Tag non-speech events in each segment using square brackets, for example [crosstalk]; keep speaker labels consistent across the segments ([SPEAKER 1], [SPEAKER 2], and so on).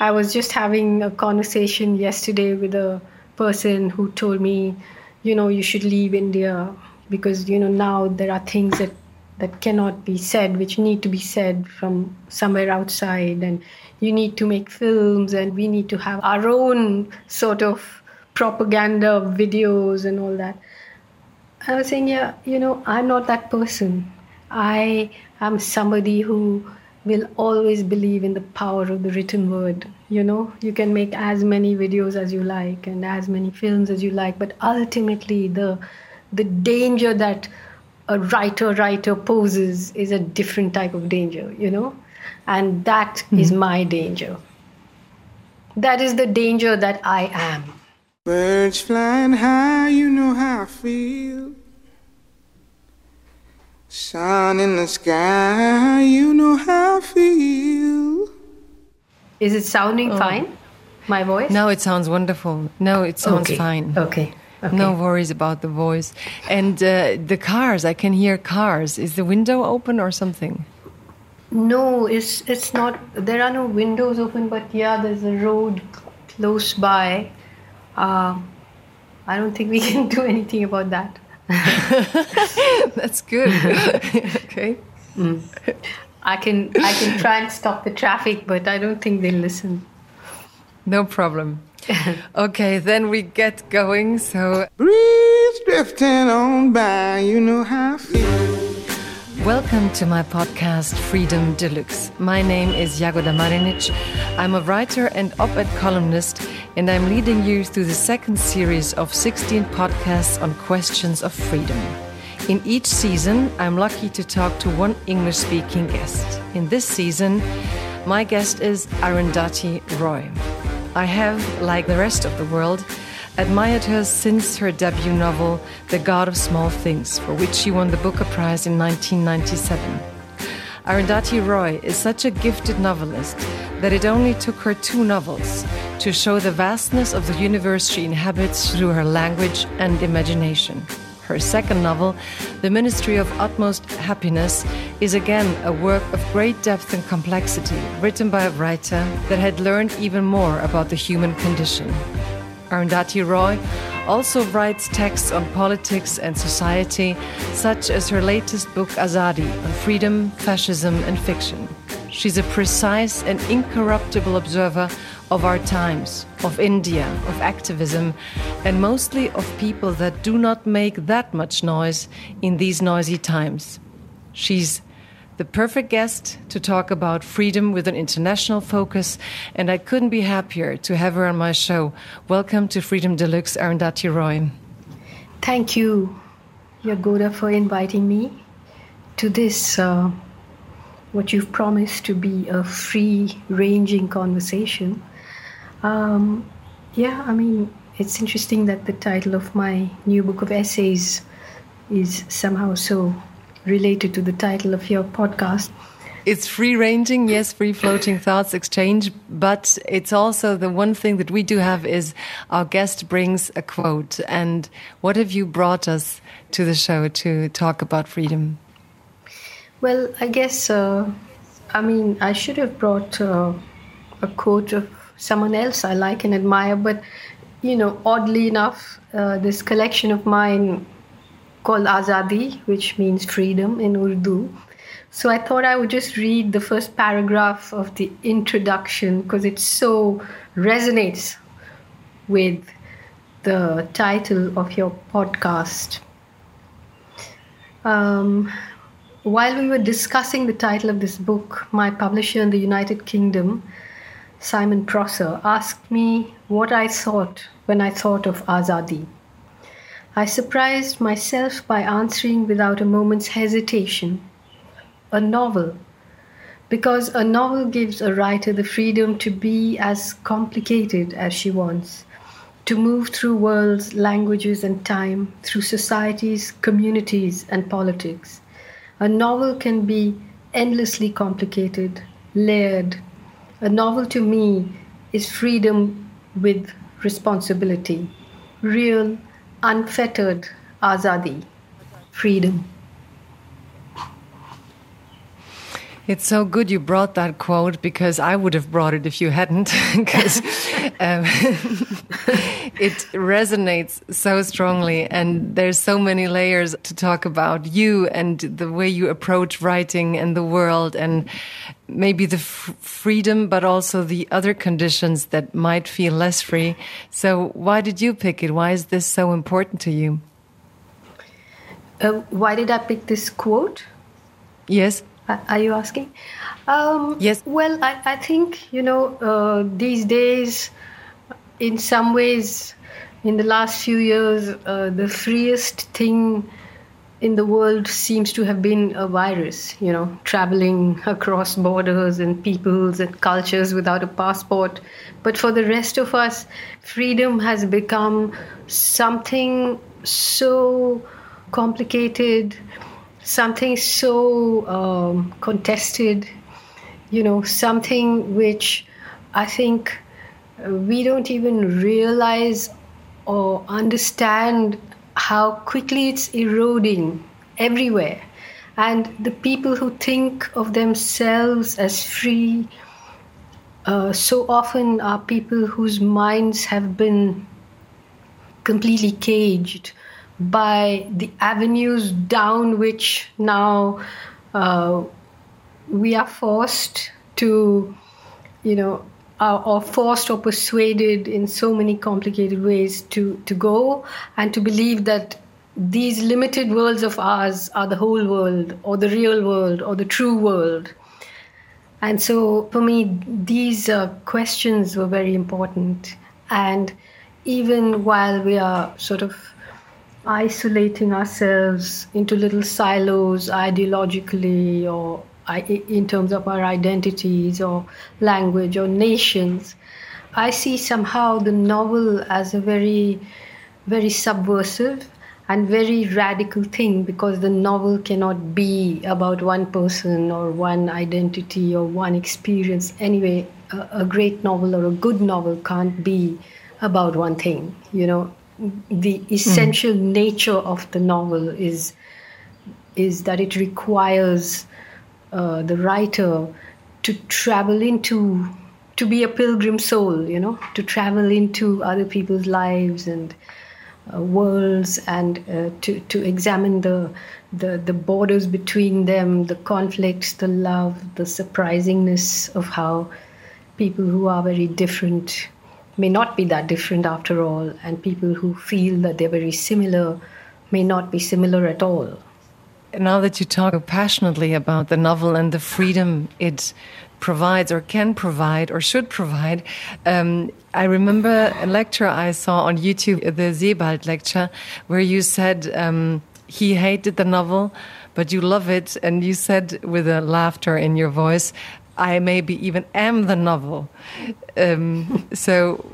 [SPEAKER 1] I was just having a conversation yesterday with a person who told me, you know, you should leave India because, you know, now there are things that that cannot be said, which need to be said from somewhere outside. And you need to make films, and we need to have our own sort of propaganda videos and all that. I was saying, yeah, you know, I'm not that person. I am somebody who will always believe in the power of the written word. You know, you can make as many videos as you like and as many films as you like, but ultimately the the danger that a writer writer poses is a different type of danger, you know? And that mm-hmm. is my danger. That is the danger that I am.
[SPEAKER 2] Birds flying high, you know how I feel. Sun in the sky, you know how I feel.
[SPEAKER 1] Is it sounding oh. fine? My voice?
[SPEAKER 3] No, it sounds wonderful. No, it sounds
[SPEAKER 1] okay.
[SPEAKER 3] fine.
[SPEAKER 1] Okay. Okay.
[SPEAKER 3] No worries about the voice. And uh, the cars, I can hear cars. Is the window open or something?
[SPEAKER 1] No, it's it's not. There are no windows open, but yeah, there's a road close by. Uh, I don't think we [laughs] can do anything about that. [laughs]
[SPEAKER 3] That's good. [laughs] okay.
[SPEAKER 1] Mm. I can I can try and stop the traffic, but I don't think they'll listen.
[SPEAKER 3] No problem. [laughs] okay, then we get going. So
[SPEAKER 2] breeze drifting on by, you know how I feel.
[SPEAKER 3] Welcome to my podcast Freedom Deluxe. My name is Jagoda Marinic. I'm a writer and op-ed columnist, and I'm leading you through the second series of 16 podcasts on questions of freedom. In each season, I'm lucky to talk to one English-speaking guest. In this season, my guest is Arundhati Roy. I have, like the rest of the world, admired her since her debut novel, The God of Small Things, for which she won the Booker Prize in 1997. Arundhati Roy is such a gifted novelist that it only took her two novels to show the vastness of the universe she inhabits through her language and imagination. Her second novel, The Ministry of Utmost Happiness, is again a work of great depth and complexity, written by a writer that had learned even more about the human condition. Arundhati Roy also writes texts on politics and society, such as her latest book Azadi on freedom, fascism, and fiction. She's a precise and incorruptible observer of our times, of India, of activism, and mostly of people that do not make that much noise in these noisy times. She's the perfect guest to talk about freedom with an international focus, and I couldn't be happier to have her on my show. Welcome to Freedom Deluxe, Arundhati Roy.
[SPEAKER 1] Thank you, Jagoda, for inviting me to this, uh, what you've promised to be a free ranging conversation. Um, yeah, I mean, it's interesting that the title of my new book of essays is somehow so related to the title of your podcast.
[SPEAKER 3] It's free ranging, yes, free floating [coughs] thoughts exchange, but it's also the one thing that we do have is our guest brings a quote. And what have you brought us to the show to talk about freedom?
[SPEAKER 1] Well, I guess, uh, I mean, I should have brought uh, a quote of someone else I like and admire. But, you know, oddly enough, uh, this collection of mine called Azadi, which means freedom in Urdu. So I thought I would just read the first paragraph of the introduction because it so resonates with the title of your podcast. Um, while we were discussing the title of this book, my publisher in the United Kingdom Simon Prosser, asked me what I thought when I thought of Azadi. I surprised myself by answering without a moment's hesitation a novel. Because a novel gives a writer the freedom to be as complicated as she wants, to move through worlds, languages, and time, through societies, communities, and politics. A novel can be endlessly complicated, layered, a novel to me is freedom with responsibility, real, unfettered azadi, freedom.
[SPEAKER 3] It's so good you brought that quote because I would have brought it if you hadn't, [laughs] because [laughs] um, [laughs] it resonates so strongly, and there's so many layers to talk about you and the way you approach writing and the world, and maybe the freedom, but also the other conditions that might feel less free. So, why did you pick it? Why is this so important to you?
[SPEAKER 1] Uh, why did I pick this quote?
[SPEAKER 3] Yes.
[SPEAKER 1] Are you asking? Um,
[SPEAKER 3] yes.
[SPEAKER 1] Well, I, I think, you know, uh, these days, in some ways, in the last few years, uh, the freest thing in the world seems to have been a virus, you know, traveling across borders and peoples and cultures without a passport. But for the rest of us, freedom has become something so complicated something so um, contested, you know, something which I think uh, we don't even realize or understand how quickly it's eroding everywhere. And the people who think of themselves as free uh, so often are people whose minds have been completely caged by the avenues down which now uh, we are forced to, you know, or forced or persuaded in so many complicated ways to, to go and to believe that these limited worlds of ours are the whole world or the real world or the true world. And so for me, these uh, questions were very important. And even while we are sort of isolating ourselves into little silos ideologically or in terms of our identities or language or nations. I see somehow the novel as a very, very subversive and very radical thing because the novel cannot be about one person or one identity or one experience. Anyway, a, a great novel or a good novel can't be about one thing. You know, the essential mm. nature of the novel is is that it requires uh, the writer to travel into to be a pilgrim soul you know to travel into other people's lives and uh, worlds and uh, to to examine the the the borders between them the conflicts the love the surprisingness of how people who are very different may not be that different after all, and people who feel that they're very similar may not be similar at all.
[SPEAKER 3] Now that you talk passionately about the novel and the freedom it provides or can provide or should provide. Um, I remember a lecture I saw on YouTube, the Sebald lecture, where you said um, he hated the novel, but you love it. And you said with a laughter in your voice, I maybe even am the novel. Um, so,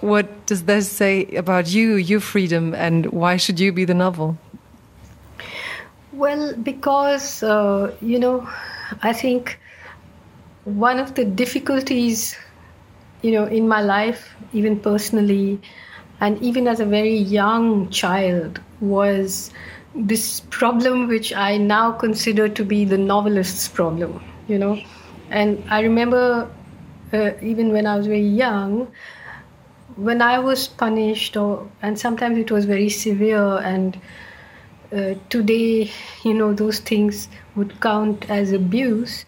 [SPEAKER 3] what does this say about you, your freedom, and why should you be the novel?
[SPEAKER 1] Well, because, uh, you know, I think one of the difficulties, you know, in my life, even personally, and even as a very young child, was this problem which I now consider to be the novelist's problem, you know and I remember uh, even when I was very young, when I was punished, or and sometimes it was very severe, and uh, today, you know, those things would count as abuse.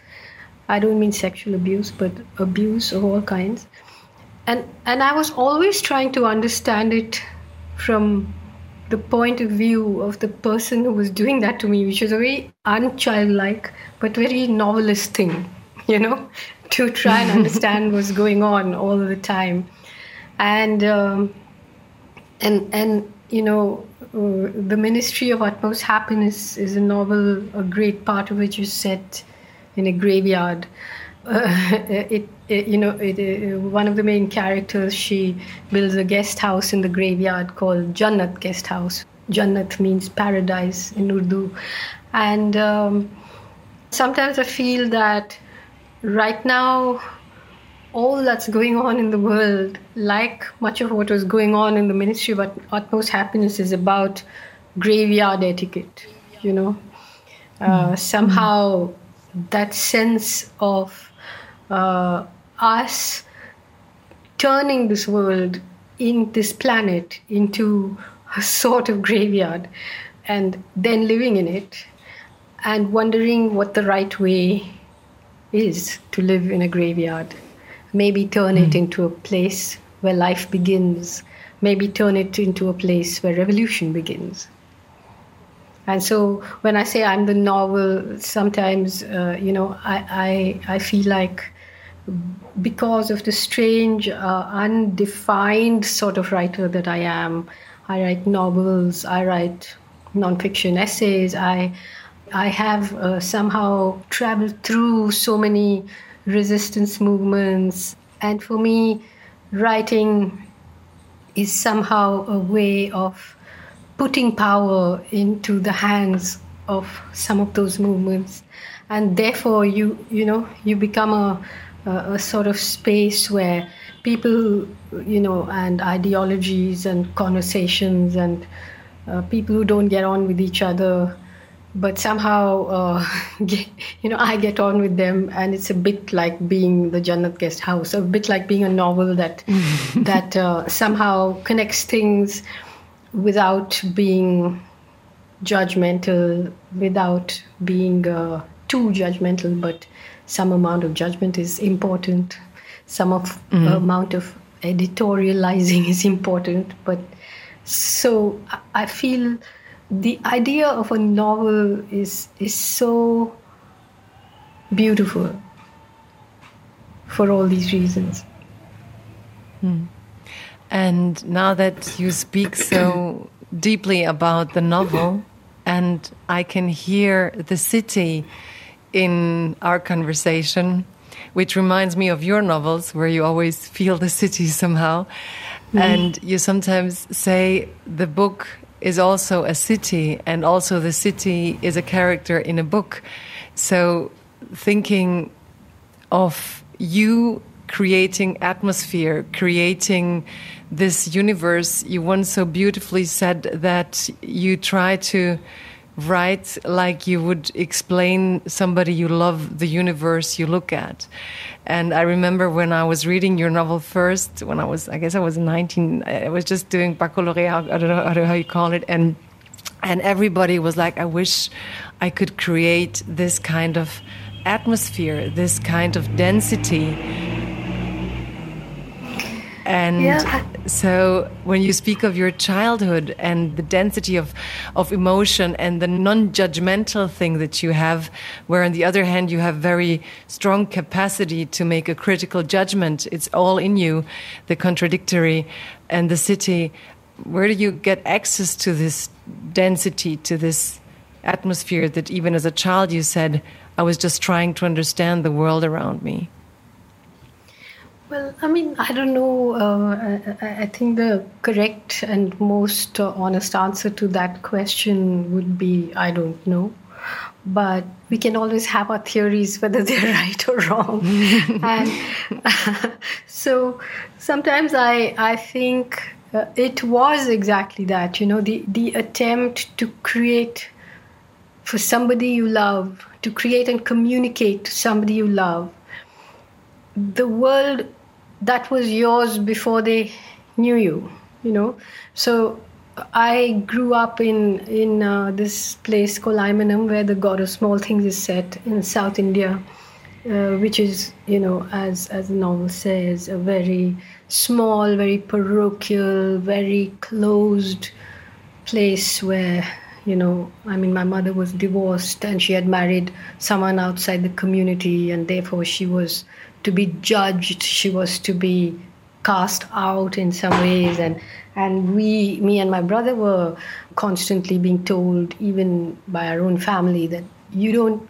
[SPEAKER 1] I don't mean sexual abuse, but abuse of all kinds. And and I was always trying to understand it from the point of view of the person who was doing that to me, which was a very unchildlike but very novelist thing. [laughs] you know, to try and understand what's going on all the time. And um, and and you know, uh, the Ministry of Utmost Happiness is a novel, a great part of which is set in a graveyard. [laughs] Uh, it, it, you know, it, uh, one of the main characters, she builds a guest house in the graveyard called Jannat Guest House. Jannat means paradise in Urdu, and um, sometimes I feel that right now, all that's going on in the world, like much of what was going on in the Ministry of Utmost Happiness, is about graveyard etiquette. You know, uh, mm-hmm. somehow that sense of uh, us turning this world in this planet into a sort of graveyard and then living in it and wondering what the right way is to live in a graveyard. Maybe turn mm. it into a place where life begins, maybe turn it into a place where revolution begins. And so when I say I'm the novel, sometimes, uh, you know, I, I, I feel like because of the strange, uh, undefined sort of writer that I am, I write novels, I write nonfiction essays, I, I have uh, somehow traveled through so many resistance movements. And for me, writing is somehow a way of putting power into the hands of some of those movements. And therefore, you, you know, you become a, a, a sort of space where people, you know, and ideologies and conversations and uh, people who don't get on with each other but somehow uh, [laughs] get, you know i get on with them and it's a bit like being the jannat guest house a bit like being a novel that [laughs] that uh, somehow connects things without being judgmental without being uh, too judgmental but some amount of judgment is important some of mm-hmm. amount of editorializing [laughs] is important but so i feel the idea of a novel is is so beautiful for all these reasons.
[SPEAKER 3] Hmm. And now that you speak so deeply about the novel, and I can hear the city in our conversation, which reminds me of your novels, where you always feel the city somehow. Mm. And you sometimes say the book is also a city, and also the city is a character in a book. So, thinking of you creating atmosphere, creating this universe, you once so beautifully said that you try to write like you would explain somebody you love the universe you look at. And I remember when I was reading your novel first, when I was, I guess I was 19, I was just doing baccalaureate, I don't know, how you call it. And, and everybody was like, I wish I could create this kind of atmosphere, this kind of density and yeah. so when you speak of your childhood and the density of, of emotion and the non-judgmental thing that you have, where on the other hand you have very strong capacity to make a critical judgment, it's all in you, the contradictory and the city. Where do you get access to this density, to this atmosphere that even as a child you said, I was just trying to understand the world around me?
[SPEAKER 1] Well, I mean, I don't know. Uh, I, I, think the correct and most uh, honest answer to that question would be I don't know. But we can always have our theories whether [laughs] they're right or wrong. [laughs] and [laughs] so sometimes I, I think uh, it was exactly that, you know, the, the attempt to create for somebody you love, to create and communicate to somebody you love the world that was yours before they knew you you know? So i grew up in in uh, this place called Aymanam, where the god of small things is set in south india uh, which is you know as as the novel says a very small very parochial very closed place where you know i mean my mother was divorced and she had married someone outside the community and therefore she was to be judged. She was to be cast out in some ways. And and we me and my brother were constantly being told even by our own family that you don't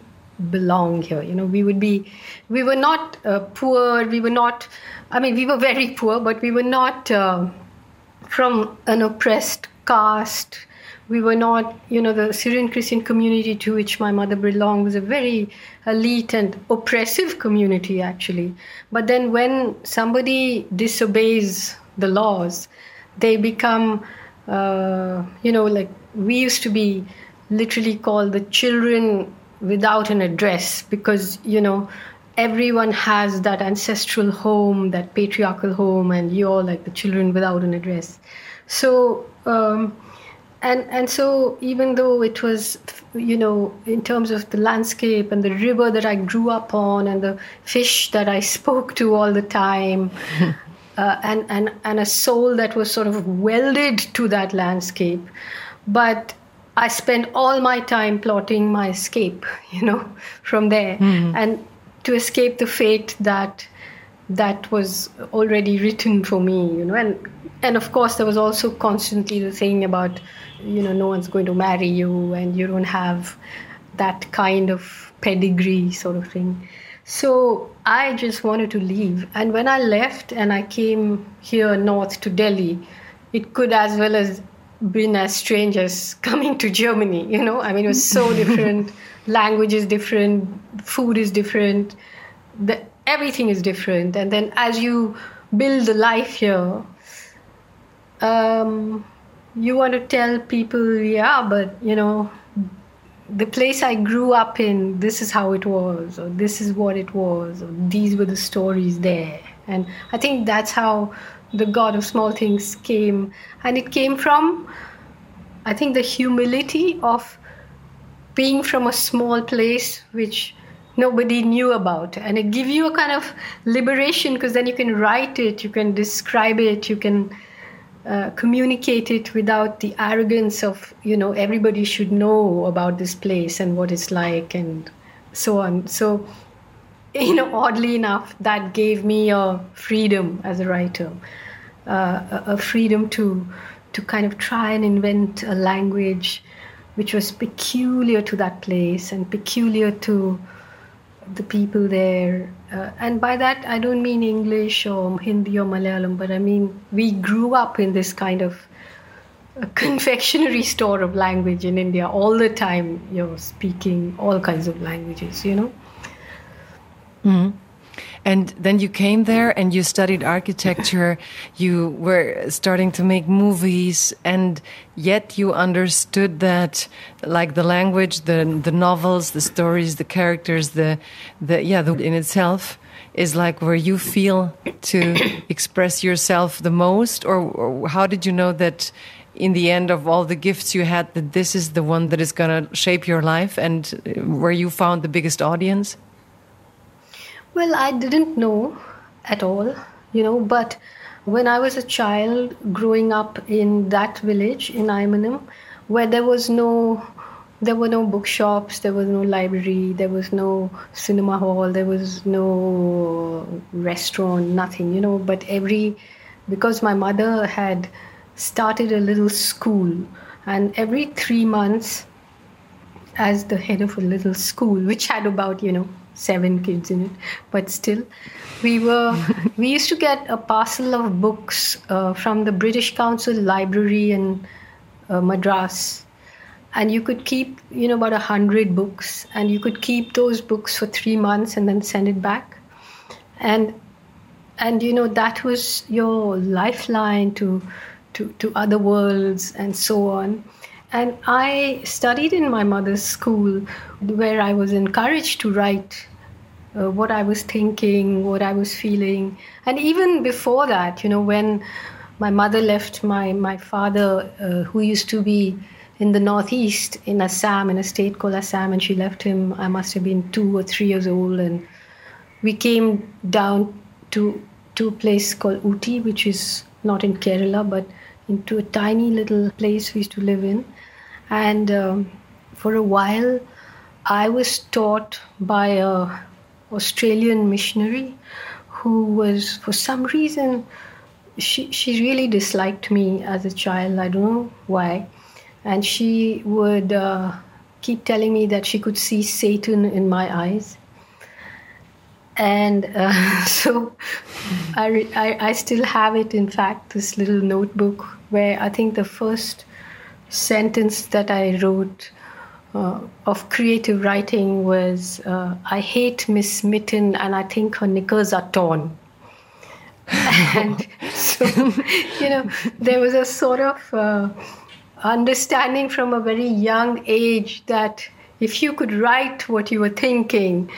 [SPEAKER 1] belong here. You know we would be we were not uh, poor. We were not i mean we were very poor but we were not uh, from an oppressed caste we were not, you know, the Syrian Christian community to which my mother belonged was a very elite and oppressive community, actually. But then when somebody disobeys the laws, they become, uh, you know, like we used to be literally called the children without an address because, you know, everyone has that ancestral home, that patriarchal home, and you're like the children without an address. So, um, and and so even though it was, you know, in terms of the landscape and the river that I grew up on and the fish that I [laughs] spoke to all the time. [laughs] uh, and, and, and a soul that was sort of welded to that landscape. But I spent all my time plotting my escape, [laughs] you know, from there, mm-hmm. and to escape the fate that that was already written for me, you know, and and of course there was also constantly the thing about, you know, no one's going to marry you, and you don't have that kind of pedigree, sort of thing. So I just wanted to leave. And when I left and I came here north to Delhi, it could as well as been as strange as coming to Germany, you know? I mean, it was so [laughs] different. Language is different, food is different, the, everything is different. And then as you build a life here, um, you want to tell people, yeah, but, you know, the place I grew up in, this is how it was, or this is what it was, or these were the stories there. And I think that's how the God of Small Things came. And it came from, I think, the humility of being from a small place which nobody knew about. And it gives you a kind of liberation because then you can write it, you can describe it, you can uh, communicate it without the arrogance of you know everybody should know about this place and what it's like and so on so [laughs] you know oddly enough that gave me a freedom as a writer uh, a freedom to to kind of try and invent a language which was peculiar to that place and peculiar to the people there. Uh, and by that, I don't mean English or Hindi or Malayalam, but I mean we grew up in this kind of confectionery store of language in India all the time. You're speaking all kinds of languages, you know.
[SPEAKER 3] Mm-hmm. And then you came there and you studied architecture. [laughs] you were starting to make movies, and yet you understood that, like the language, the the novels, the stories, the characters, the the yeah, the, in itself is like where you feel to [coughs] express yourself the most. Or, or how did you know that? in the end of all the gifts you had that this is the one that is going to shape your life and uh, where you found the biggest audience
[SPEAKER 1] well, I didn't know at all, you know, but when I was a child growing up in that village in Aymanam, where there was no there were no bookshops, there was no library, there was no cinema hall, there was no restaurant, nothing, you know. But every, because my mother had started a little school, and every three months, as the head of a little school, which had about, you know, seven kids in it, but still, we were [laughs] we used to get a parcel of books uh, from the British Council Library in uh, Madras, and you could keep you know about a hundred books, and you could keep those books for three months and then send it back, and and you know that was your lifeline to to to other worlds and so on and I studied in my mother's school where I was encouraged to write uh, what I was thinking, what I was feeling. And even before that, you know, when my mother left my, my father, uh, who used to be in the northeast in Assam, in a state called Assam, and she left him, I must have been two or three years old. And we came down to, to a place called Ooty, which is not in Kerala, but into a tiny little place we used to live in. And um, for a while, I was taught by a Australian missionary who was, for some reason, she, she really disliked me as a child. I don't know why. And she would uh, keep telling me that she could see Satan in my eyes. And uh, [laughs] so I, I, I still have it, in fact, this little notebook where I think the first sentence that I wrote uh, of creative writing was uh, I hate Miss Mitten and I think her knickers are torn. [laughs] and so, you know, there was a sort of uh, understanding from a very young age that if you could write what you were thinking,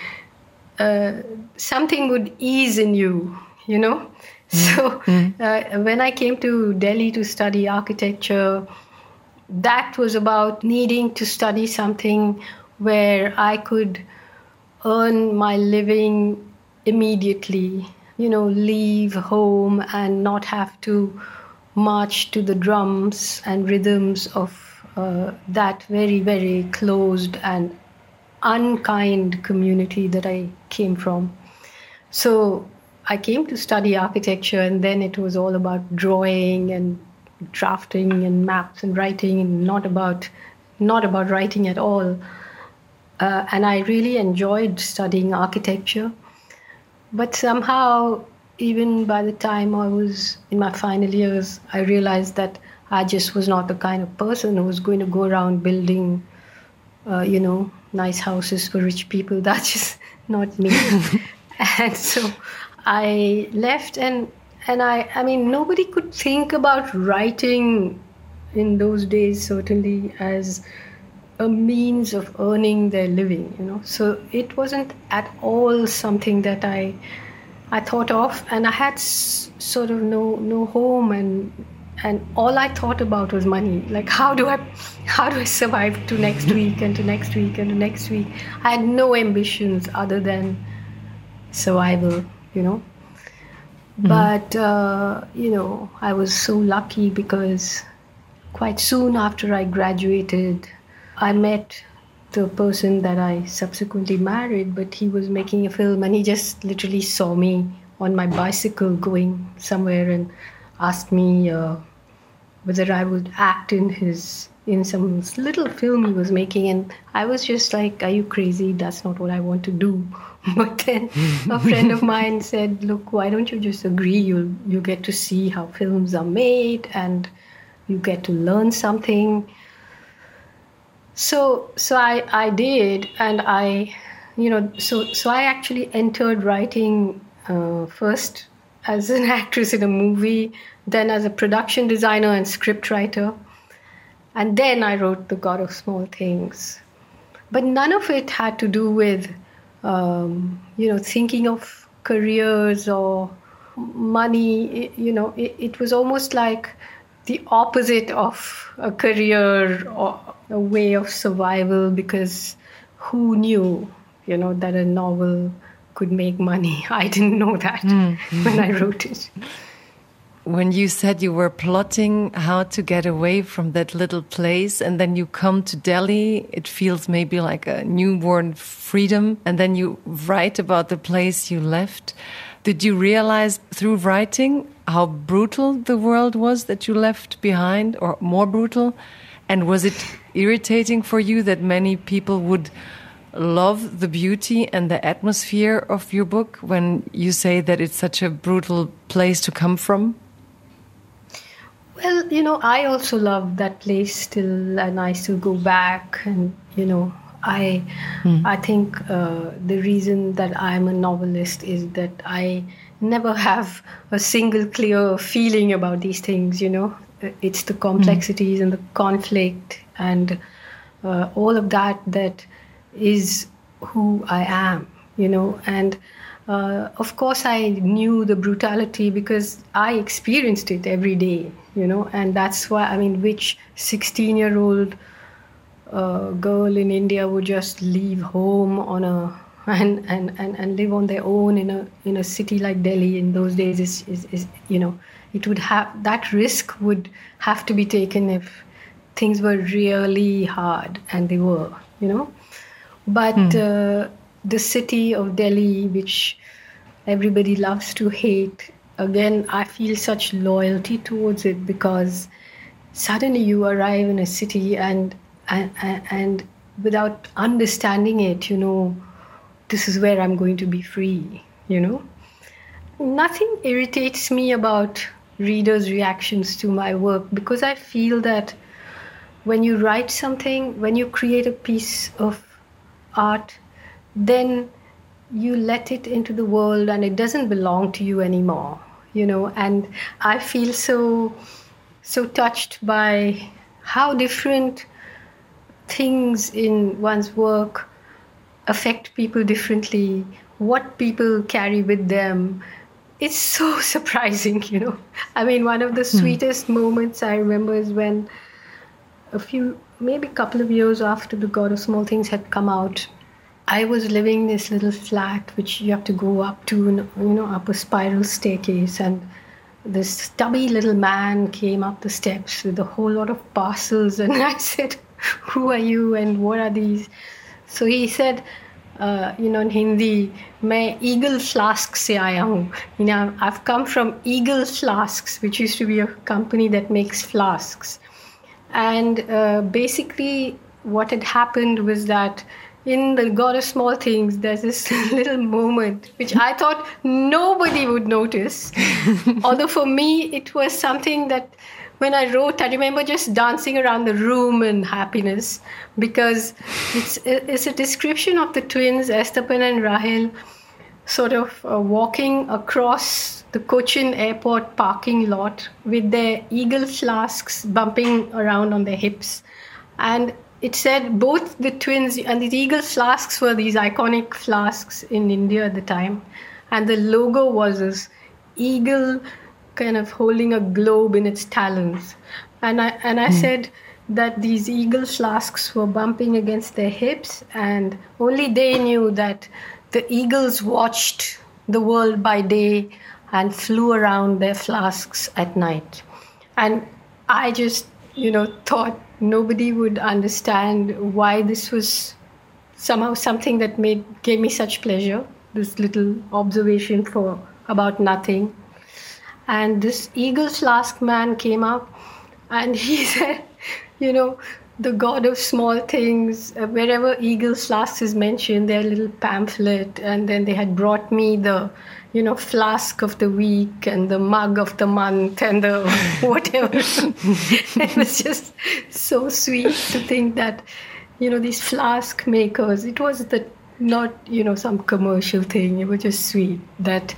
[SPEAKER 1] uh, something would ease in you, you know. So uh, when I came to Delhi to study architecture, that was about needing to study something where I could earn my living immediately, you know, leave home and not have to march to the drums and rhythms of uh, that very, very closed and unkind community that I came from. So I came to study architecture, and then it was all about drawing and drafting and maps and writing, and not about not about writing at all. Uh, and I really enjoyed studying architecture, but somehow, even by the time I was in my final years, I realized that I just was not the kind of person who was going to go around building, uh, you know, nice houses for rich people. [laughs] That's just not me. [laughs] and so I left and and I I mean nobody could think about writing in those days certainly as a means of earning their living you know. So it wasn't at all something that I I thought of and I had s- sort of no no home and and all I thought about was money. Like how do I how do I survive to next [laughs] week and to next week and to next week? I had no ambitions other than survival you know but uh, you know i was so lucky because quite soon after i graduated i met the person that i subsequently married but he was making a film and he just literally saw me on my bicycle going somewhere and asked me uh, whether i would act in his in some little film he was making and i was just like are you crazy? That's not what i want to do. [laughs] But then a friend of mine said look why don't you just agree? You'll you get to see how films are made and you get to learn something. So so i i did and i you know so so i actually entered writing uh, first as an [laughs] actress in a movie then as a production designer and script writer and then i wrote the god of small things. But none of it had to do with um, you know thinking of careers or money. It- you know it, it was almost like the opposite of a career or a way of survival because who knew you know that a novel could make money? [laughs] I didn't know that [laughs] when i wrote it
[SPEAKER 3] When you said you were plotting how to get away from that little place and then you come to Delhi, it feels maybe like a newborn freedom. And then you write about the place you left. Did you realize through writing how brutal the world was that you left behind or more brutal? And was it irritating for you that many people would love the beauty and the atmosphere of your book when you say that it's such a brutal place to come from?
[SPEAKER 1] Well, you know, I also love that place still, and I still go back. And you know, I, I think uh, the reason that I'm a novelist is that I never [laughs] have a single clear feeling about these things. You know, it's the complexities and the conflict and uh, all of that that is who I am. You know, and uh, of course I knew the brutality because I experienced it every day. You know, and that's why I mean, which 16-year-old uh, girl in India would just leave home on a and, and, and, and live on their own in a in a city like Delhi in those days is, is, is you know it would have that risk would have to be taken if things were really hard and they were you know. But uh, the city of Delhi which everybody loves to hate again I feel such loyalty towards it because suddenly you arrive in a city and and, and without understanding it you know this is where i'm going to be free you know? Nothing irritates me about readers reactions to my work because i feel that when you write something when you create a piece of art then you let it into the world and it doesn't belong to you anymore you know and i feel so so touched by how different things in one's work affect people differently, what people carry with them. It's so [laughs] surprising, you know. I mean, one of the hmm. sweetest moments I remember is when a few, maybe a couple of years after The God of Small Things had come out, I was living in this little flat which you have to go up to, you know, up a spiral staircase. And this stubby little man came up the steps with a whole lot of parcels. And [laughs] I said, Who are you and what are these? So he said, uh, you know, in Hindi, मैं Eagle Flask से आया हूँ. You know, I've come from Eagle Flasks, which used to be a company that makes flasks. And uh, basically, what had happened was that in the God of Small Things, there's this [laughs] little moment which I thought nobody would notice. [laughs] Although for me, it was something that when I wrote, I remember just dancing around the room in happiness because it's, it's a description of the twins, Esthappen and Rahel, sort of uh, walking across the Cochin airport parking lot with their eagle flasks bumping around on their hips. And it said both the twins and the eagle flasks were these iconic flasks in India at the time. And the logo was this eagle kind of holding a globe in its talons. And I, and I mm. said that these eagle flasks were bumping against their hips, and only they knew that the eagles watched the world by day and flew around their flasks at night. And I just, you know, thought nobody would understand why this was somehow something that made gave me such pleasure. This little observation for about nothing. And this eagle flask man came up and he [laughs] said, you know, the god of small things, uh, wherever eagle flask is mentioned, their little pamphlet, and then they had brought me the you know, flask of the week and the mug of the month and the [laughs] whatever. [laughs] it was just so sweet to think that, you know, these flask makers, it was the not, you know, some commercial thing. It was just sweet that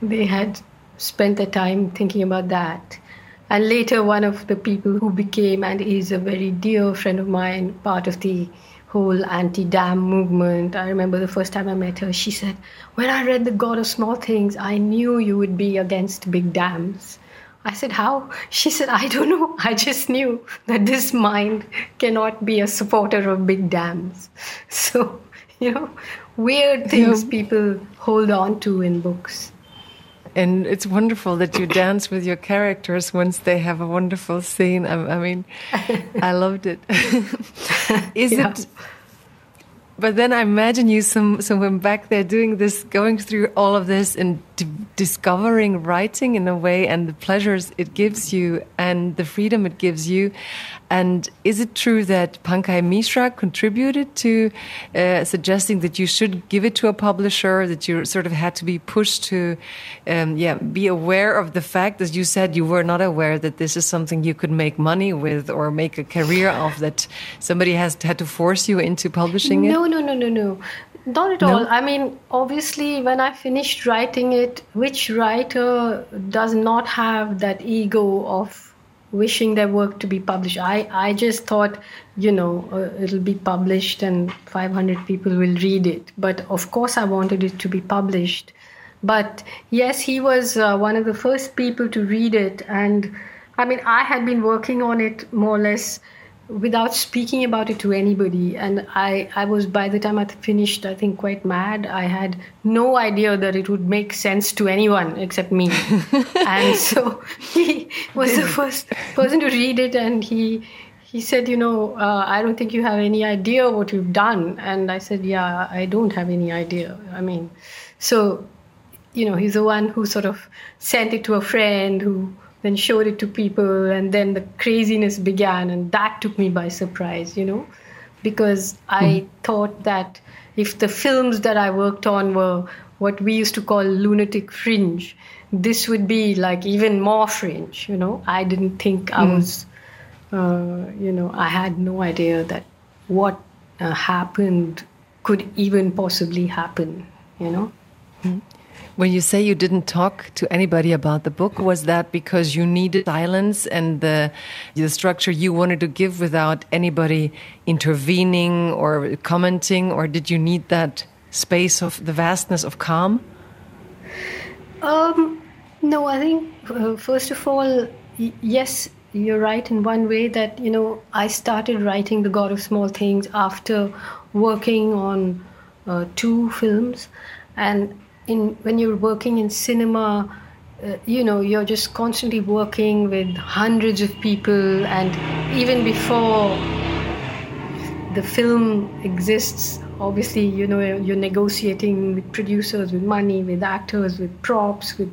[SPEAKER 1] they had spent the time thinking about that. And later, one of the people who became and is a very dear friend of mine, part of the whole anti-dam movement. I remember the first time I met her, she said, "When I read The God of Small Things, I knew you would be against big dams." I said, "How?" She said, "I don't know. I just knew that this mind cannot be a supporter of big dams." [laughs] So, you know, weird things yeah. people hold on to in books
[SPEAKER 3] and it's wonderful that you dance with your characters once they have a wonderful scene. I, I mean, [laughs] I loved it. [laughs] Is yeah. it? But then I imagine you some somewhere back there doing this, going through all of this, and discovering writing in a way, and the pleasures it gives you, and the freedom it gives you. And is it true that Pankaj Mishra contributed to uh, suggesting that you should give it to a publisher, that you sort of had to be pushed to, um, yeah, be aware of the fact, as you said, you were not aware that this is something you could make money with or make a career of, that somebody has had to force you into publishing
[SPEAKER 1] it? No, no, no, no, no. Not at no? all. I mean, obviously, when I finished writing it, which writer does not have that ego of wishing their work to be published. I, I just thought, you know, uh, it'll be published and 500 people will read it. But of course, I wanted it to be published. But yes, he was uh, one of the first people to read it. And I mean, I had been working on it more or less without speaking about it to anybody. And I, I was, by the time I finished, I think quite mad. I had no idea that it would make sense to anyone except me. [laughs] and so [laughs] he was the first person to read it and he, he said, you know, uh, I don't think you have any idea what you've done. And I said, yeah, I don't have any idea. I mean, so, you know, he's the one who sort of sent it to a friend who then showed it to people and then the craziness began and that took me by surprise you know because i mm. thought that if the films that i worked on were what we used to call lunatic fringe this would be like even more fringe you know i didn't think i mm. was uh, you know i had no idea that what uh, happened could even possibly happen you know
[SPEAKER 3] mm. When you say you didn't talk to anybody about the book, was that because you needed silence and the, the structure you wanted to give without anybody intervening or commenting, or did you need that space of the vastness of calm?
[SPEAKER 1] Um, no, I think uh, first of all, yes, you're right in one way that you know I started writing The God of Small Things after working on uh, two films, and in when you're working in cinema. Uh, you know, you're just constantly working with hundreds of people, and even before the film exists, obviously, you know, you're negotiating with producers, with money, with actors, with props, with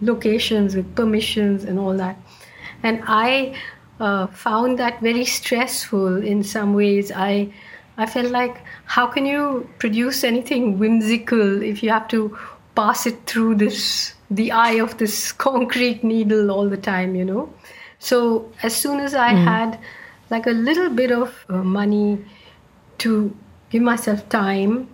[SPEAKER 1] locations, with permissions, and all that. And I uh, found that very stressful in some ways. I I felt like how can you produce anything whimsical if you have to pass it through this the eye of this [laughs] concrete needle all the time, you know? So as soon as I mm. had like a little bit of uh, money to give myself time,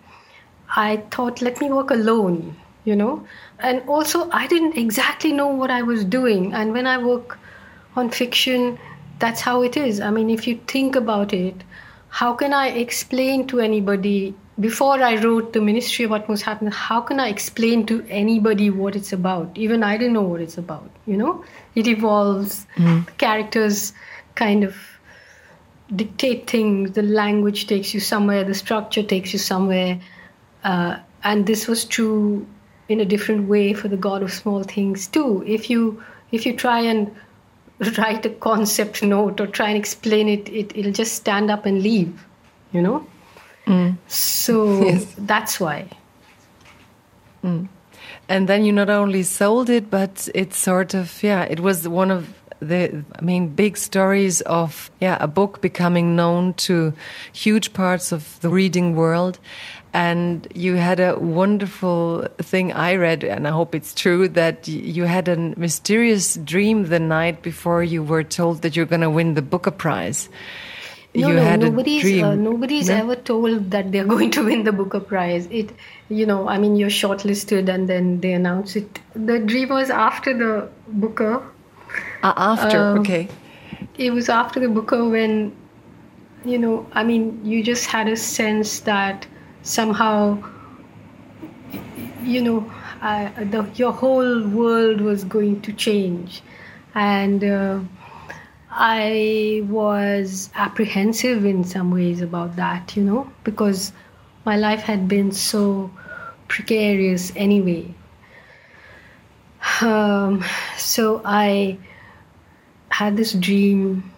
[SPEAKER 1] I thought, let me work alone, you know? And also, I didn't exactly know what I was doing. And when I work on fiction, that's how it is. I mean, if you think about it, how can I explain to anybody before I wrote the Ministry of Utmost Happiness? How can I explain to anybody what it's about? Even I didn't know what it's about. You know, it evolves. Mm. Characters kind of dictate things. The language takes you somewhere. The structure takes you somewhere. Uh, and this was true in a different way for the God of Small Things too. If you if you try and write a concept [laughs] note or try and explain it, it it'll just stand up and leave, you know? Mm. So [laughs] yes. that's why.
[SPEAKER 3] Mm. And then you not only sold it, but it's sort of, yeah, it was one of the, I mean, big stories of, yeah, a book becoming known to huge parts of the reading world and you had a wonderful thing I read, and I hope it's true that you had a mysterious dream the night before you were told that you're going to win the Booker Prize.
[SPEAKER 1] No, you no, nobody's uh, nobody's no? ever told that they're [laughs] going to win the Booker Prize. It, you know, I mean, you're shortlisted, and then they announce it. The dream was after the Booker.
[SPEAKER 3] Uh, after, um, okay.
[SPEAKER 1] It was after the Booker when, you know, I mean, you just had a sense that somehow you know uh, the, your whole world was going to change and uh, i was apprehensive in some ways about that you know because my life had been so precarious anyway um, so i had this dream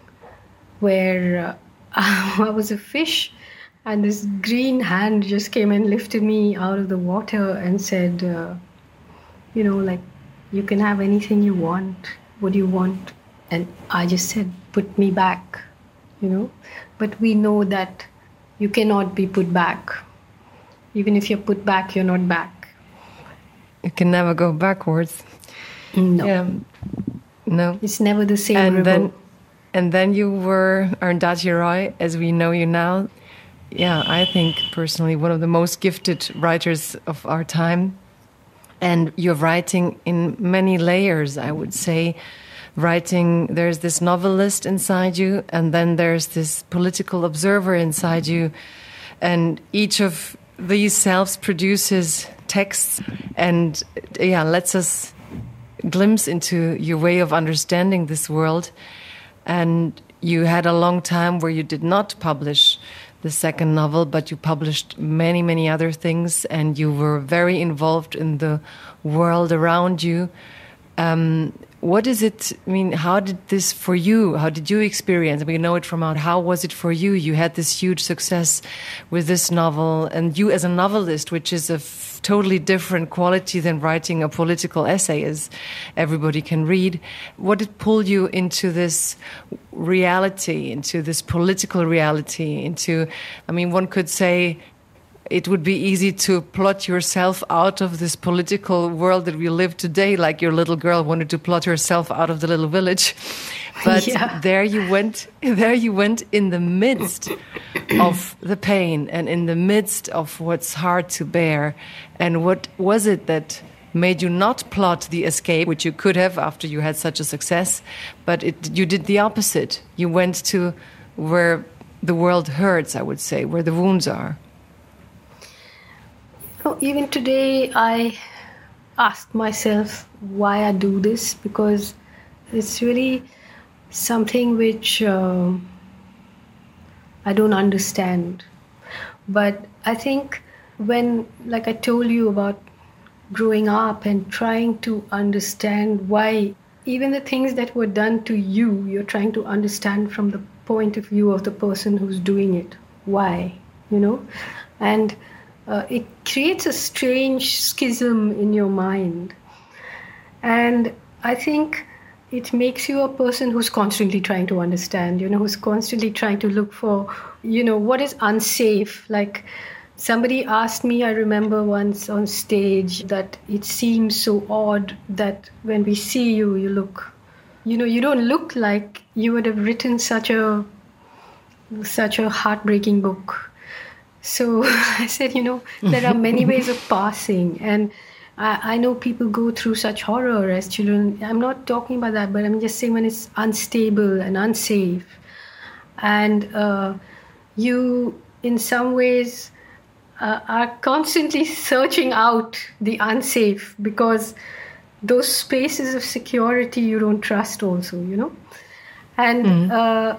[SPEAKER 1] where uh, [laughs] i was a fish and this green hand just came and lifted me out of the water and said, uh, you know, like, you can have anything you want. What do you want? And I just said, put me back, you know. But we know that you cannot be put back. Even if you're put back, you're not back.
[SPEAKER 3] You can never go backwards.
[SPEAKER 1] No.
[SPEAKER 3] Yeah. No.
[SPEAKER 1] It's never the same
[SPEAKER 3] and Then, and then you were Arundhati Roy, as we know you now yeah, I think personally one of the most gifted writers of our time. And you're writing in many layers, I would say. Writing, there's this novelist inside you, and then there's this political observer inside you. And each of these selves produces texts and, yeah, lets us glimpse into your way of understanding this world. And you had a long time where you did not publish the second novel, but you published many, many other things and you were very involved in the world around you. Um, what is it? I mean, how did this for you? How did you experience? We know it from out. How was it for you? You had this huge success with this novel, and you as a novelist, which is a totally different quality than writing a political essay, as everybody can read. What did pull you into this reality, into this political reality? Into, I mean, one could say it would be easy to plot yourself out of this political world that we live today, like your little girl wanted to plot herself out of the little village. [laughs] But yeah. there you went, [laughs] there you went in the midst [coughs] of the pain and in the midst of what's hard to bear. And what was it that made you not plot the escape, which you could have after you had such a success, but it, you did the opposite. You went to where the world hurts, I would say, where the wounds are.
[SPEAKER 1] Even today, I ask myself why I do this because it's really something which uh, I don't understand. But I think when, like I told you about growing up and trying to understand why even the things that were done to you, you're trying to understand from the point of view of the person who's doing it. Why? You know? And uh, it creates a strange schism in your mind. And I think it makes you a person who's constantly trying to understand, you know, who's constantly trying to look for, you know, what is unsafe. Like somebody asked me, I remember once on stage, that it seems so odd that when we see you, you look, you know, you don't look like you would have written such a such a heartbreaking book so [laughs] I said, you know, there are many ways of passing. And I, I, know people go through such horror as children. I'm not talking about that, but I'm just saying when it's unstable and unsafe. And uh, you, in some ways, uh, are constantly [laughs] searching out the unsafe because those spaces of security you don't trust, also, you know? And mm. uh,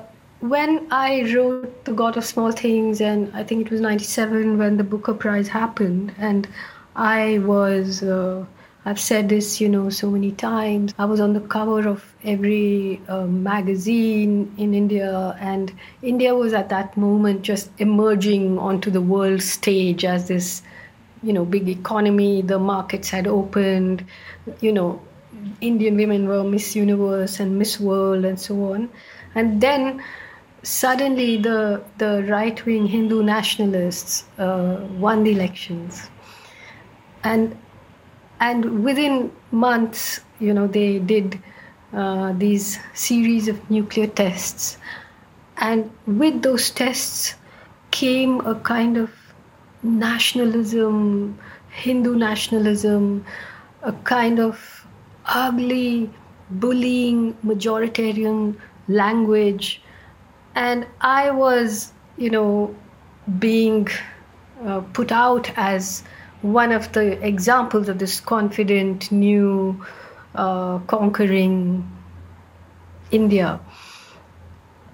[SPEAKER 1] when I wrote The God of Small Things, and I think it was 97 when the Booker Prize happened, and I was, uh, I've said this, you know, so many times. I was on the cover of every uh, magazine in India, and India was at that moment just emerging onto the world stage as this, you know, big economy. The markets had opened, you know, Indian women were Miss Universe and Miss World and so on. And then suddenly the the right wing Hindu nationalists uh, won the elections, and and within months, you know, they did uh, these series of nuclear tests, and with those tests came a kind of nationalism, Hindu nationalism, a kind of ugly, bullying, majoritarian language and I was, you know, being uh, put out as one of the examples of this confident, new, uh, conquering India.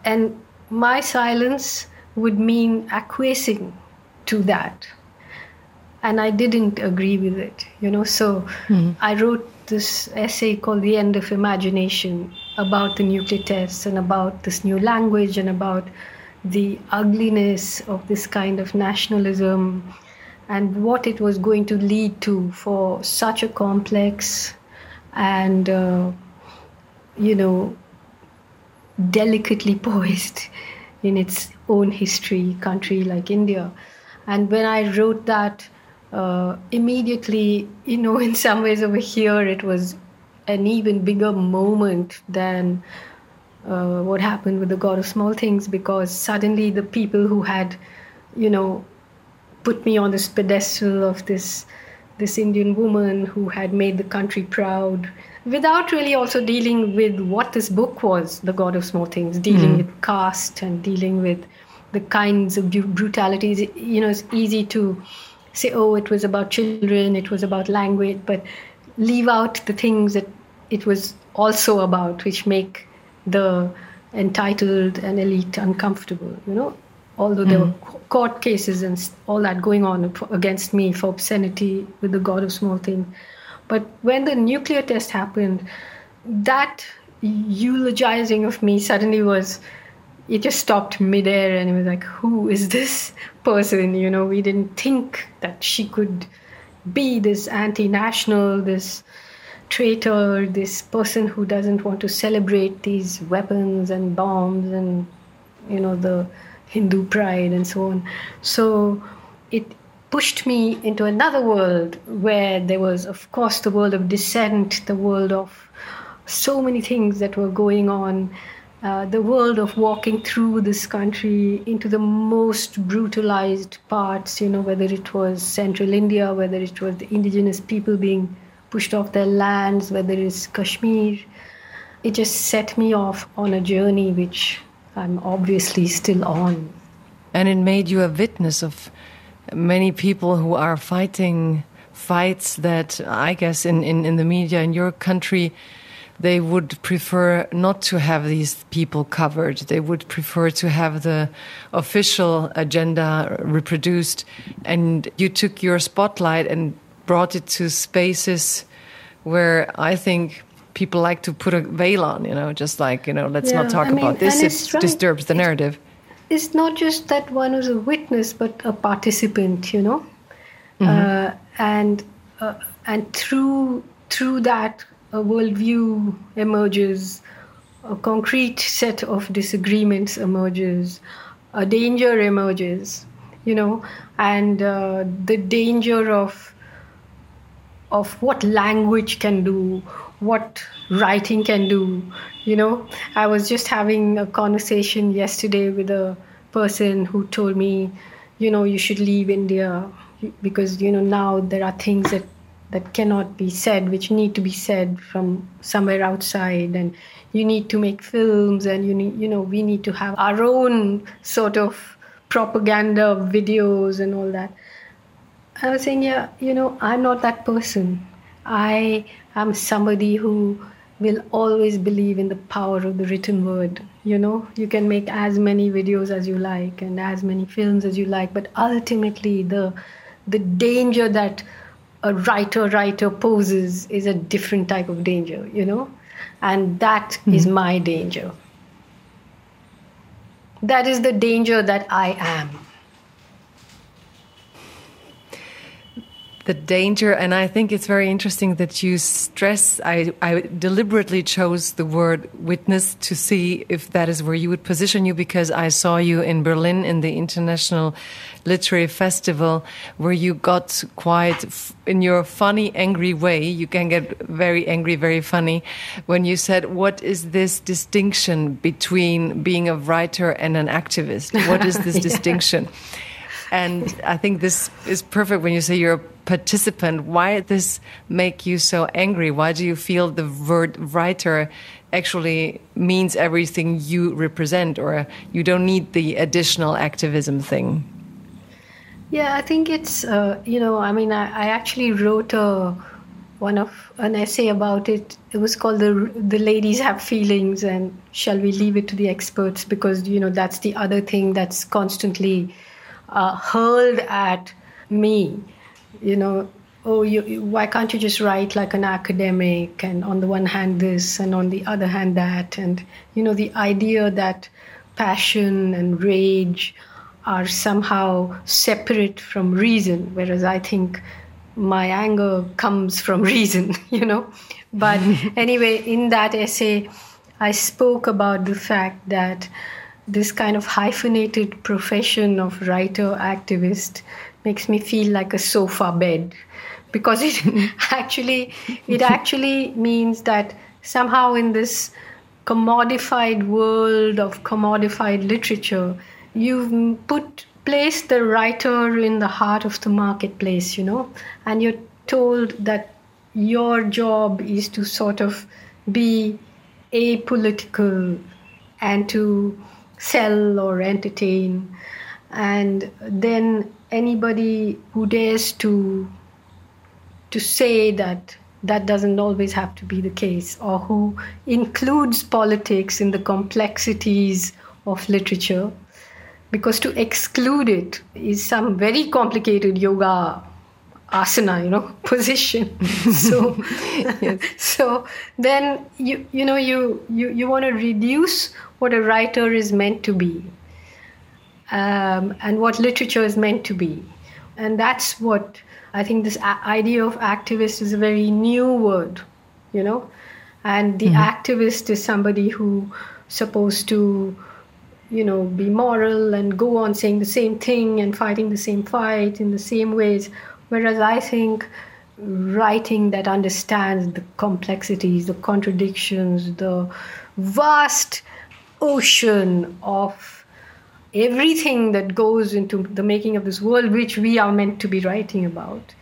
[SPEAKER 1] And my silence would mean acquiescing to that. And I didn't agree with it, you know. So mm-hmm. I wrote this essay called The End of Imagination about the nuclear tests and about this new language and about the ugliness of this kind of nationalism and what it was going to lead to for such a complex and, uh, you know, delicately [laughs] poised in its own history country like India. And when I wrote that, uh, immediately, you know, in some ways over here, it was an even bigger moment than uh, what happened with the God of Small Things because suddenly the people who had, you know, put me on this pedestal of this this Indian woman who had made the country proud without really also dealing with what this book was, The God of Small Things, dealing mm. with caste and dealing with the kinds of brutalities. You know, it's easy to say, oh, it was about children, it was about language, but leave out the things that it was also about, which make the entitled and elite uncomfortable, you know. Although there mm. were court cases and all that going on against me for obscenity with the God of Small Things. But when the nuclear test happened, that eulogizing of me suddenly was it just stopped midair and it was like, who is this [laughs] person? You know, we didn't think that she could be this anti national, this traitor, this person who doesn't want to celebrate these weapons and bombs and, you know, the Hindu pride and so on. So it pushed me into another world where there was, of course, the world of dissent, the world of so many things that were going on uh, the world of walking through this country into the most brutalized parts, you know, whether it was central India, whether it was the indigenous people being pushed off their lands, whether it's Kashmir. It just set me off on a journey which I'm obviously still on.
[SPEAKER 3] And it made you a witness of many people who are fighting fights that I guess in, in, in the media in your country they would prefer not to have these people covered. They would prefer to have the official agenda reproduced. And you took your spotlight and brought it to spaces where I think people like to put a veil on, you know, just like, you know, let's yeah, not talk I mean, about this. It right. disturbs the narrative.
[SPEAKER 1] It's not just that one was a witness, but a participant, you know. Mm -hmm. uh, and uh, and through through that a worldview emerges, a concrete set of disagreements emerges, a danger emerges, you know, and uh, the danger of of what language can do, what writing can do. You know, I was just having a conversation yesterday with a person who told me, you know, you should leave India because you know now there are things that that cannot be said, which need to be said from somewhere outside. And you need to make films, and you need, you know, we need to have our own sort of propaganda videos and all that. I was saying, yeah, you know, I'm not that person. I am somebody who will always believe in the power of the written word. You know, you can make as many videos as you like and as many films as you like, but ultimately the the danger that a writer writer poses is a different type of danger, you know? And that mm-hmm. is my danger. That is the danger that I am.
[SPEAKER 3] The danger and i think it's very interesting that you stress I, I deliberately chose the word witness to see if that is where you would position you because i saw you in berlin in the international literary festival where you got quite in your funny angry way you can get very angry very funny when you said what is this distinction between being a writer and an activist what is this [laughs] yeah. distinction and I think this is perfect when you say you're a participant. Why did this make you so angry? Why do you feel the word writer actually means everything you represent, or you don't need the additional activism thing?
[SPEAKER 1] Yeah, I think it's uh, you know, I mean, I, I actually wrote a one of an essay about it. It was called the the ladies have feelings, and shall we leave it to the experts? Because you know that's the other thing that's constantly uh, hurled at me. You know, oh, you, why can't you just write like an academic? And on the one hand, this, and on the other hand, that. And, you know, the idea that passion and rage are somehow separate from reason, whereas I think my anger comes from [laughs] reason, you know. But [laughs] anyway, in that essay, I spoke about the fact that this kind of hyphenated profession of writer activist makes me feel like a sofa bed. Because it [laughs] actually it actually means that somehow in this commodified world of commodified literature you've put placed the writer in the heart of the marketplace you know? And you're told that your job is to sort of be apolitical and to sell or entertain. And then anybody who dares to to say that that doesn't always have to be the case, or who includes politics in the complexities of literature, because to exclude it is some very complicated yoga asana you know [laughs] position. [laughs] So so then you you know you you, you want to reduce what a writer is meant to be um, and what literature is meant to be. And that's what i think this idea of activist is a very new word you know? And the mm-hmm. activist is somebody who supposed to you know be moral and go on saying the same thing and fighting the same fight in the same ways Whereas I think writing that understands the complexities, the contradictions, the vast ocean of everything that goes into the making of this world, which we are meant to be writing about,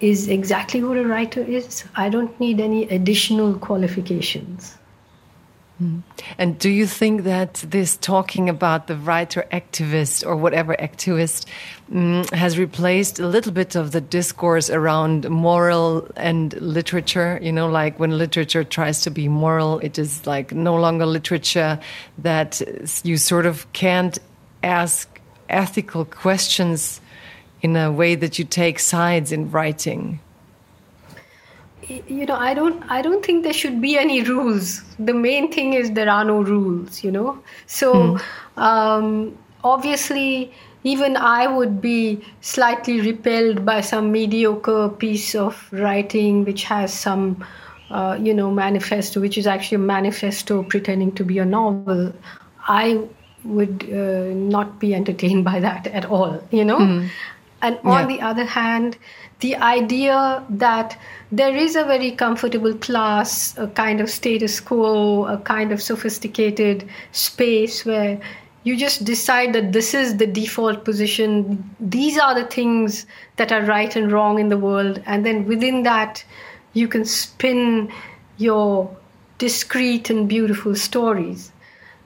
[SPEAKER 1] is exactly what a writer is. I don't need any additional qualifications.
[SPEAKER 3] And do you think that this talking about the writer activist or whatever activist um, has replaced a little bit of the discourse around moral and literature? You know, like when literature tries to be moral, it is like no longer literature that you sort of can't ask ethical questions in a way that you take sides in writing
[SPEAKER 1] you know i don't i don't think there should be any rules the main thing is there are no rules you know so mm. um, obviously even i would be slightly repelled by some mediocre piece of writing which has some uh, you know manifesto which is actually a manifesto pretending to be a novel i would uh, not be entertained by that at all you know mm. and on yeah. the other hand the idea that there is a very comfortable class, a kind of status quo, a kind of sophisticated space where you just decide that this is the default position. These are the things that are right and wrong in the world. And then within that, you can spin your discreet and beautiful stories,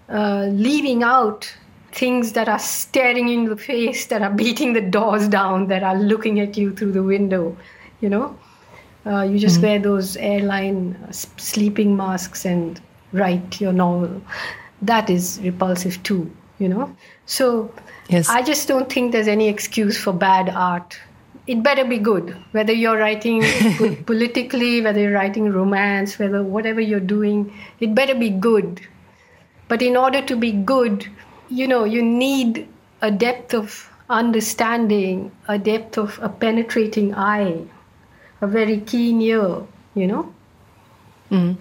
[SPEAKER 1] uh, leaving out things that are staring you in the face, that are beating the doors down, that are looking at you through the window, you know. Uh, you just mm-hmm. wear those airline uh, sleeping masks and write your novel. That is repulsive too, you know. So yes. I just don't think there's any excuse for bad art. It better be good, whether you're writing [laughs] politically, whether you're writing romance, whether whatever you're doing, it better be good. But in order to be good, you know, you need a depth of understanding, a depth of a penetrating eye, a very keen ear, you know.
[SPEAKER 3] Mm.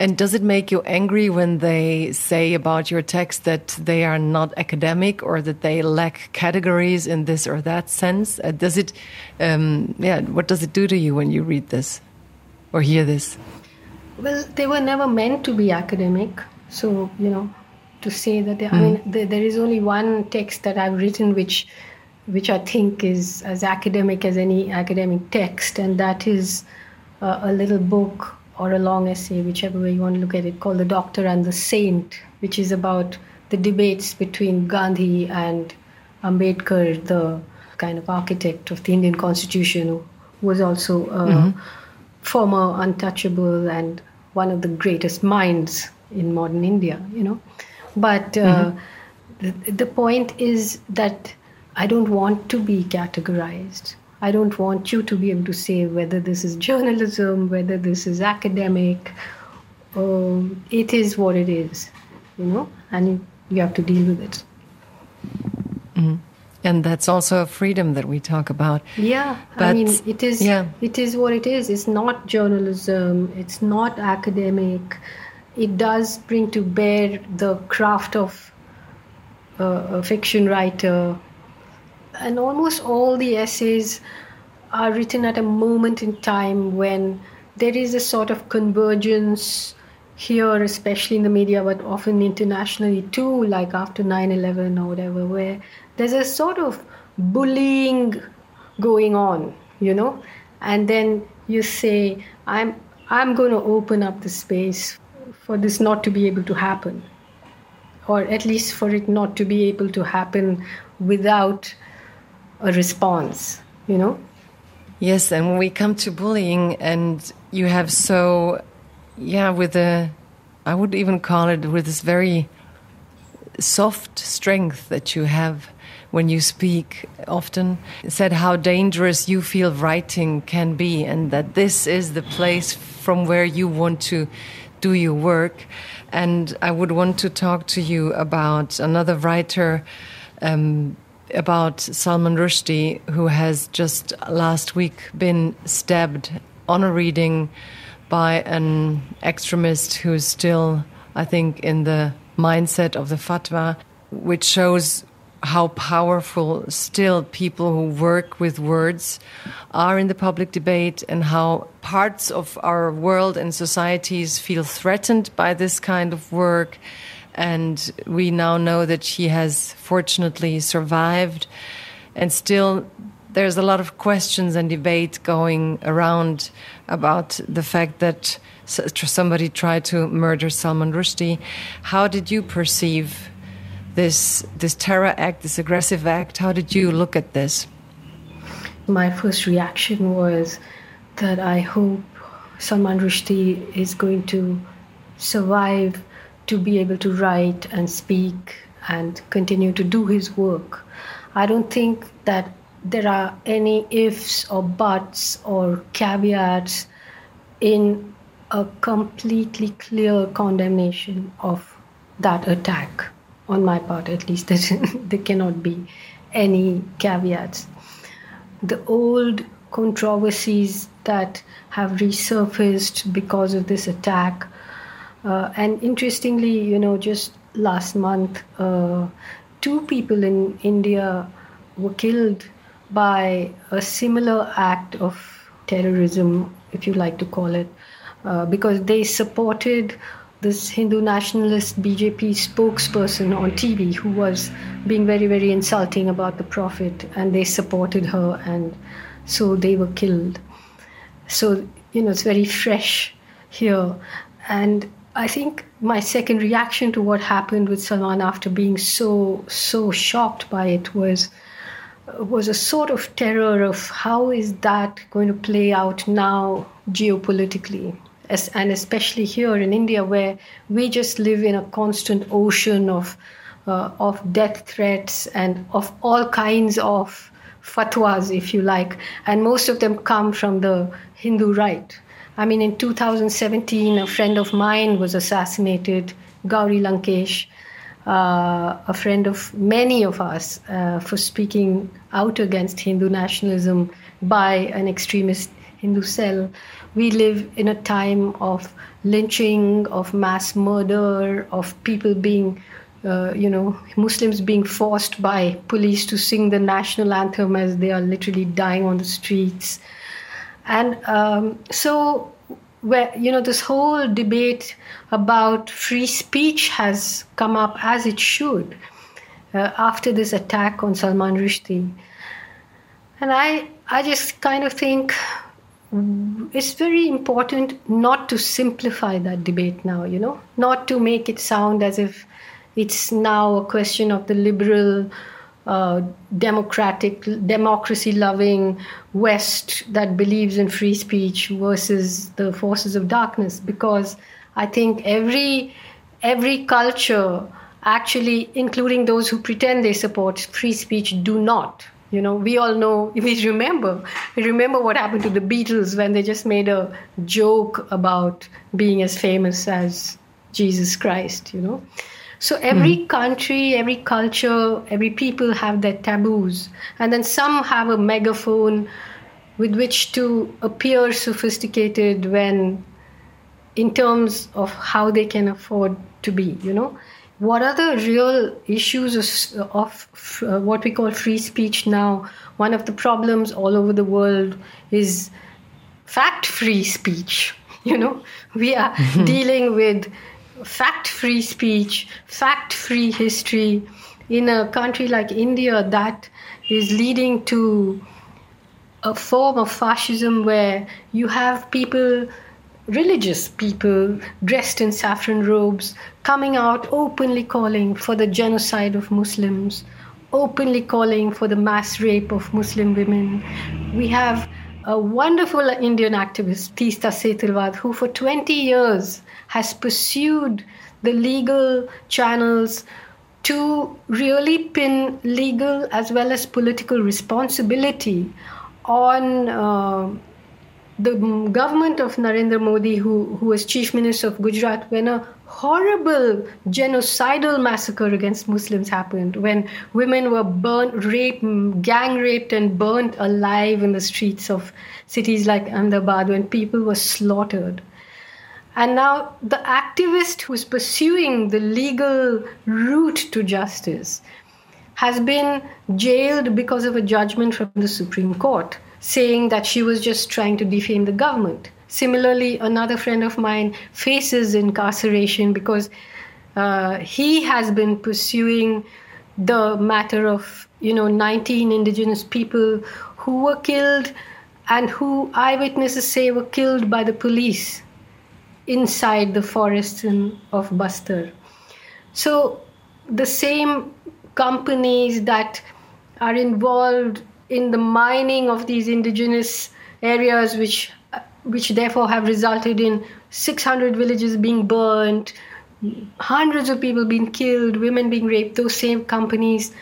[SPEAKER 3] And does it make you angry when they say about your text that they are not academic or that they lack categories in this or that sense? Uh, does it, um, yeah, what does it do to you when you read this or hear this?
[SPEAKER 1] Well, they were never meant to be academic. So, you know, to say that they, mm. I mean hmm. the, there is only one text that I've written which which I think is as academic as any academic text, and that is uh, a little book or a long essay, whichever way you want to look at it, called The Doctor and the Saint, which is about the debates between Gandhi and Ambedkar, the kind of architect of the Indian Constitution, who was also a mm-hmm. former untouchable and one of the greatest minds in modern India, you know. But uh, mm-hmm. the, the point is that I don't want to be categorized. I don't want you to be able to say whether this is journalism, whether this is academic. Um, it is what it is, you know, and you have to deal with it.
[SPEAKER 3] Mm. And that's also a freedom that we talk about.
[SPEAKER 1] Yeah, but, I mean, it is. Yeah. it is what it is. It's not journalism. It's not academic it does bring to bear the craft of uh, a fiction writer. And almost all the essays are written at a moment in time when there is a sort of convergence here, especially in the media, but often internationally too, like after 9 11 or whatever, where there's a sort of bullying going on, you know? And then you say, I'm, I'm going to open up the space for this not to be able to happen, or at least for it not to be able to happen without a response, you know?
[SPEAKER 3] Yes, and when we come to bullying, and you have so, yeah, with a, I would even call it with this very soft strength that you have when you speak often said how dangerous you feel writing can be and that this is the place from where you want to do your work. And I would want to talk to you about another writer, um, about Salman Rushdie, who has just last week been stabbed on a reading by an extremist who is still, I think, in the mindset of the fatwa, which shows how powerful still people who work with words are in the public debate and how parts of our world and societies feel threatened by this kind of work. And we now know that she has fortunately survived. And still, there's a lot of questions and debate going around about the fact that somebody tried to murder Salman Rushdie. How did you perceive this this terror act, this aggressive act? How did you look at this?
[SPEAKER 1] My first reaction was that I hope Salman Rushdie is going to survive to be able to write and speak and continue to do his work. I don't think that there are any ifs or buts or caveats in a completely clear condemnation of that attack on my part at least [laughs] there cannot be any caveats. The old controversies that have resurfaced because of this attack uh, and interestingly you know just last month uh, two people in india were killed by a similar act of terrorism if you like to call it uh, because they supported this Hindu nationalist BJP spokesperson on TV who was being very, very insulting about the Prophet, and they supported her, and so they were killed. So, you know, it's very fresh here. And I think my second reaction to what happened with Salman after being so, so shocked by it was was a sort of terror of how is that going to play out now geopolitically as, and especially here in India, where we just live in a constant ocean of uh, of death threats and of all kinds of fatwas, if you like, and most of them come from the Hindu right. I mean, in 2017, a friend of mine was assassinated, Gauri Lankesh, uh, a friend of many of us, uh, for speaking out against Hindu nationalism by an extremist Hindu cell. We live in a time of lynching, of mass murder, of people being, uh, you know, Muslims being forced by police to sing the national anthem as they are literally dying on the streets. And um, so, where, you know, this whole debate about free speech has come up as it should uh, after this attack on Salman Rushdie. And I, I just kind of think it's very important not to simplify that debate now, you know, not to make it sound as if it's now a question of the liberal, uh, democratic, democracy loving West that believes in free speech versus the forces of darkness. Because I think every every culture, actually, including those who pretend they support free speech, do not you know, we all know, [laughs] we remember, we remember what happened to the Beatles when they just made a joke about being as famous as Jesus Christ, you know. So every mm. country, every culture, every people have their taboos. And then some have a megaphone with which to appear sophisticated when in terms of how they can afford to be, you know what are the real issues of, of uh, what we call free speech now? One of the problems all over the world is fact free speech. [laughs] You know, we are [laughs] dealing with fact free speech, fact free history in a country like India that is leading to a form of fascism where you have people religious people dressed in saffron robes coming out openly calling for the genocide of Muslims, openly calling for the mass rape of Muslim women. We have a wonderful Indian activist, Teesta Setalvad, who for 20 years has pursued the legal channels to really pin legal as well as political responsibility on. Uh, the government of Narendra Modi, who, who was chief minister of Gujarat, when a horrible genocidal massacre against Muslims happened, when women were burnt, raped, gang raped, and burnt alive in the streets of cities like Ahmedabad, when people were slaughtered. And now the activist who's pursuing the legal route to justice has been jailed because of a judgment from the Supreme Court saying that she was just trying to defame the government. Similarly, another friend of mine faces incarceration because uh, he has been pursuing the matter of you know 19 indigenous people who were killed and who eyewitnesses say were killed by the police inside the forests in, of Bastar. So the same companies that are involved in the mining of these indigenous areas, which which therefore have resulted in 600 villages being burnt, hundreds of people being killed, women being raped. Those same companies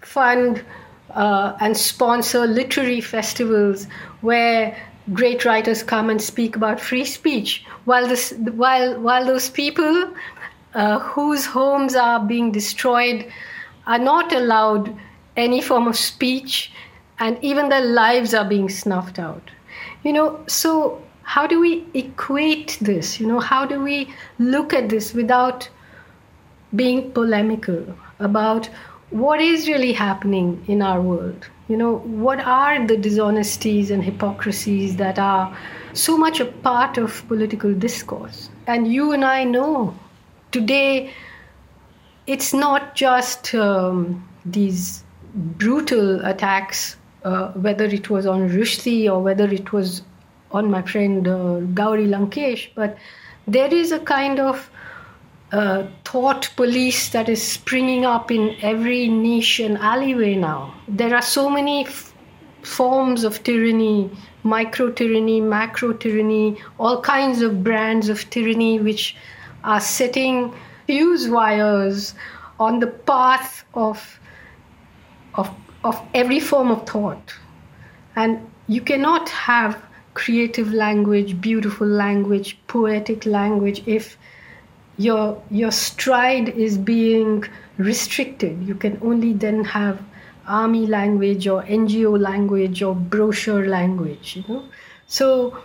[SPEAKER 1] fund uh, and sponsor literary festivals where great writers come and speak about free speech, while this, while while those people uh, whose homes are being destroyed are not allowed any form of speech, and even their lives are being snuffed out. You know, so how do we equate this? You know, how do we look at this without being polemical about what is really happening in our world? You know, what are the dishonesties and hypocrisies that are so much a part of political discourse? And you and I know today it's not just um, these brutal attacks, uh, whether it was on Rushdie or whether it was on my friend uh, Gauri Lankesh, but there is a kind of uh, thought police that is springing up in every niche and alleyway now. There are so many f- forms of tyranny micro tyranny, macro tyranny, all kinds of brands of tyranny which are setting fuse wires on the path of, of, of every form of thought. And you cannot have creative language, beautiful language, poetic language if your your stride is being restricted. You can only then have army language or NGO language or brochure language, you know. So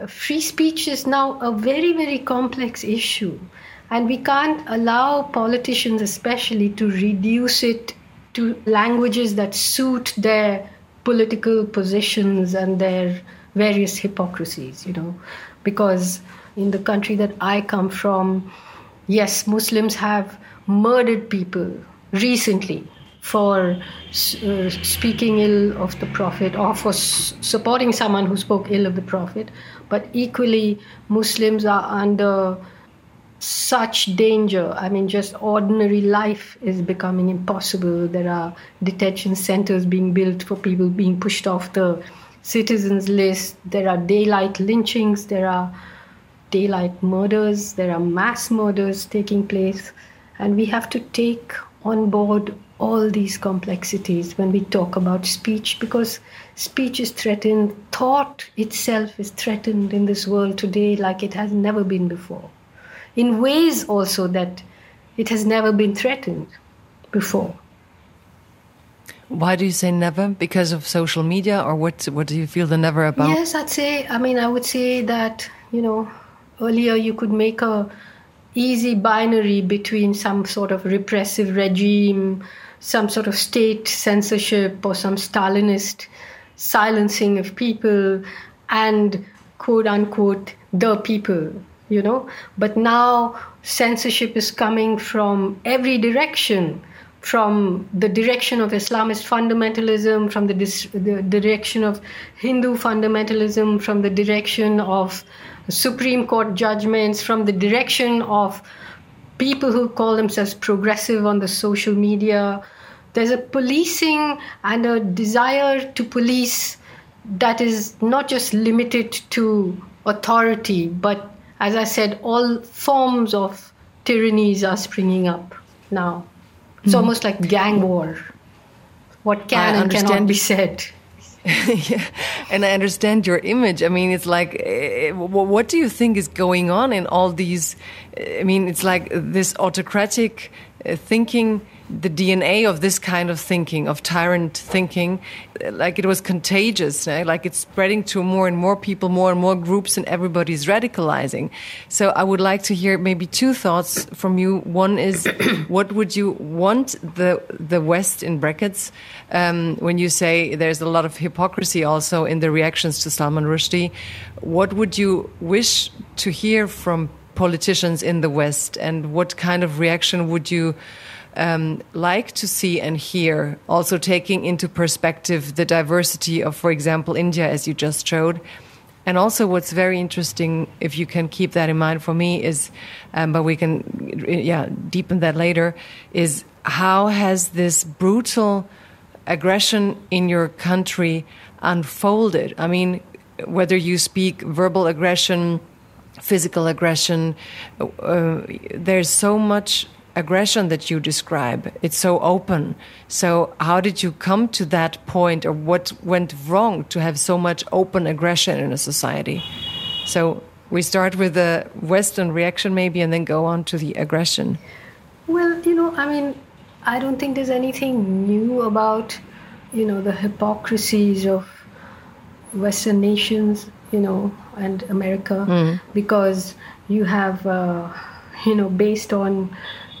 [SPEAKER 1] uh, free speech is now a very, very complex issue. And we can't allow politicians, especially, to reduce it to languages that suit their political positions and their various hypocrisies, you know. Because in the country that I come from, yes, Muslims have murdered people recently for uh, speaking ill of the Prophet or for s- supporting someone who spoke ill of the Prophet. But equally, Muslims are under such danger. I mean, just ordinary life is becoming impossible. There are detention centers being built for people being pushed off the citizens list. There are daylight lynchings. There are daylight murders. There are mass murders taking place. And we have to take on board all these complexities when we talk about speech because speech is threatened, thought itself is threatened in this world today like it has never been before. In ways also that it has never been threatened before.
[SPEAKER 3] Why do you say never? Because of social media, or what? What do you feel the never about?
[SPEAKER 1] Yes, I'd say. I mean, I would say that you know, earlier you could make a easy binary between some sort of repressive regime, some sort of state censorship, or some Stalinist silencing of people, and quote unquote the people. You know, but now censorship is coming from every direction from the direction of Islamist fundamentalism, from the, dis- the, direction of Hindu fundamentalism, from the direction of Supreme Court judgments, from the direction of people who call themselves progressive on the social media. There's a policing and a desire to police that is not just limited to authority, but as I said, all forms of tyrannies are springing up now. It's mm. almost like gang war. What can I and cannot be said. [laughs]
[SPEAKER 3] yeah. And I understand your image. I mean, it's like, uh, what do you think is going on in all these? I mean, it's like this autocratic thinking the DNA of this kind of thinking, of tyrant thinking, like it was contagious, right? like it's spreading to more and more people, more and more groups, and everybody's radicalizing. So I would like to hear maybe two thoughts from you. One is, [coughs] what would you want the the West in brackets um, when you say there's a lot of hypocrisy also in the reactions to Salman Rushdie? What would you wish to hear from politicians in the West, and what kind of reaction would you? Um, like to see and hear, also taking into perspective the diversity of, for example, India, as you just showed. And also, what's very interesting, if you can keep that in mind for me, is, um, but we can, yeah, deepen that later, is how has this brutal aggression in your country unfolded? I mean, whether you speak verbal aggression, physical aggression, uh, there's so much aggression that you describe. It's so open. So, how did you come to that point, or what went wrong to have so much open aggression in a society? So, we start with the Western reaction, maybe, and then go on to the aggression.
[SPEAKER 1] Well, you know, I mean, I don't think there's anything new about, you know, the hypocrisies of Western nations, you know, and America, mm. because you have, uh, you know, based on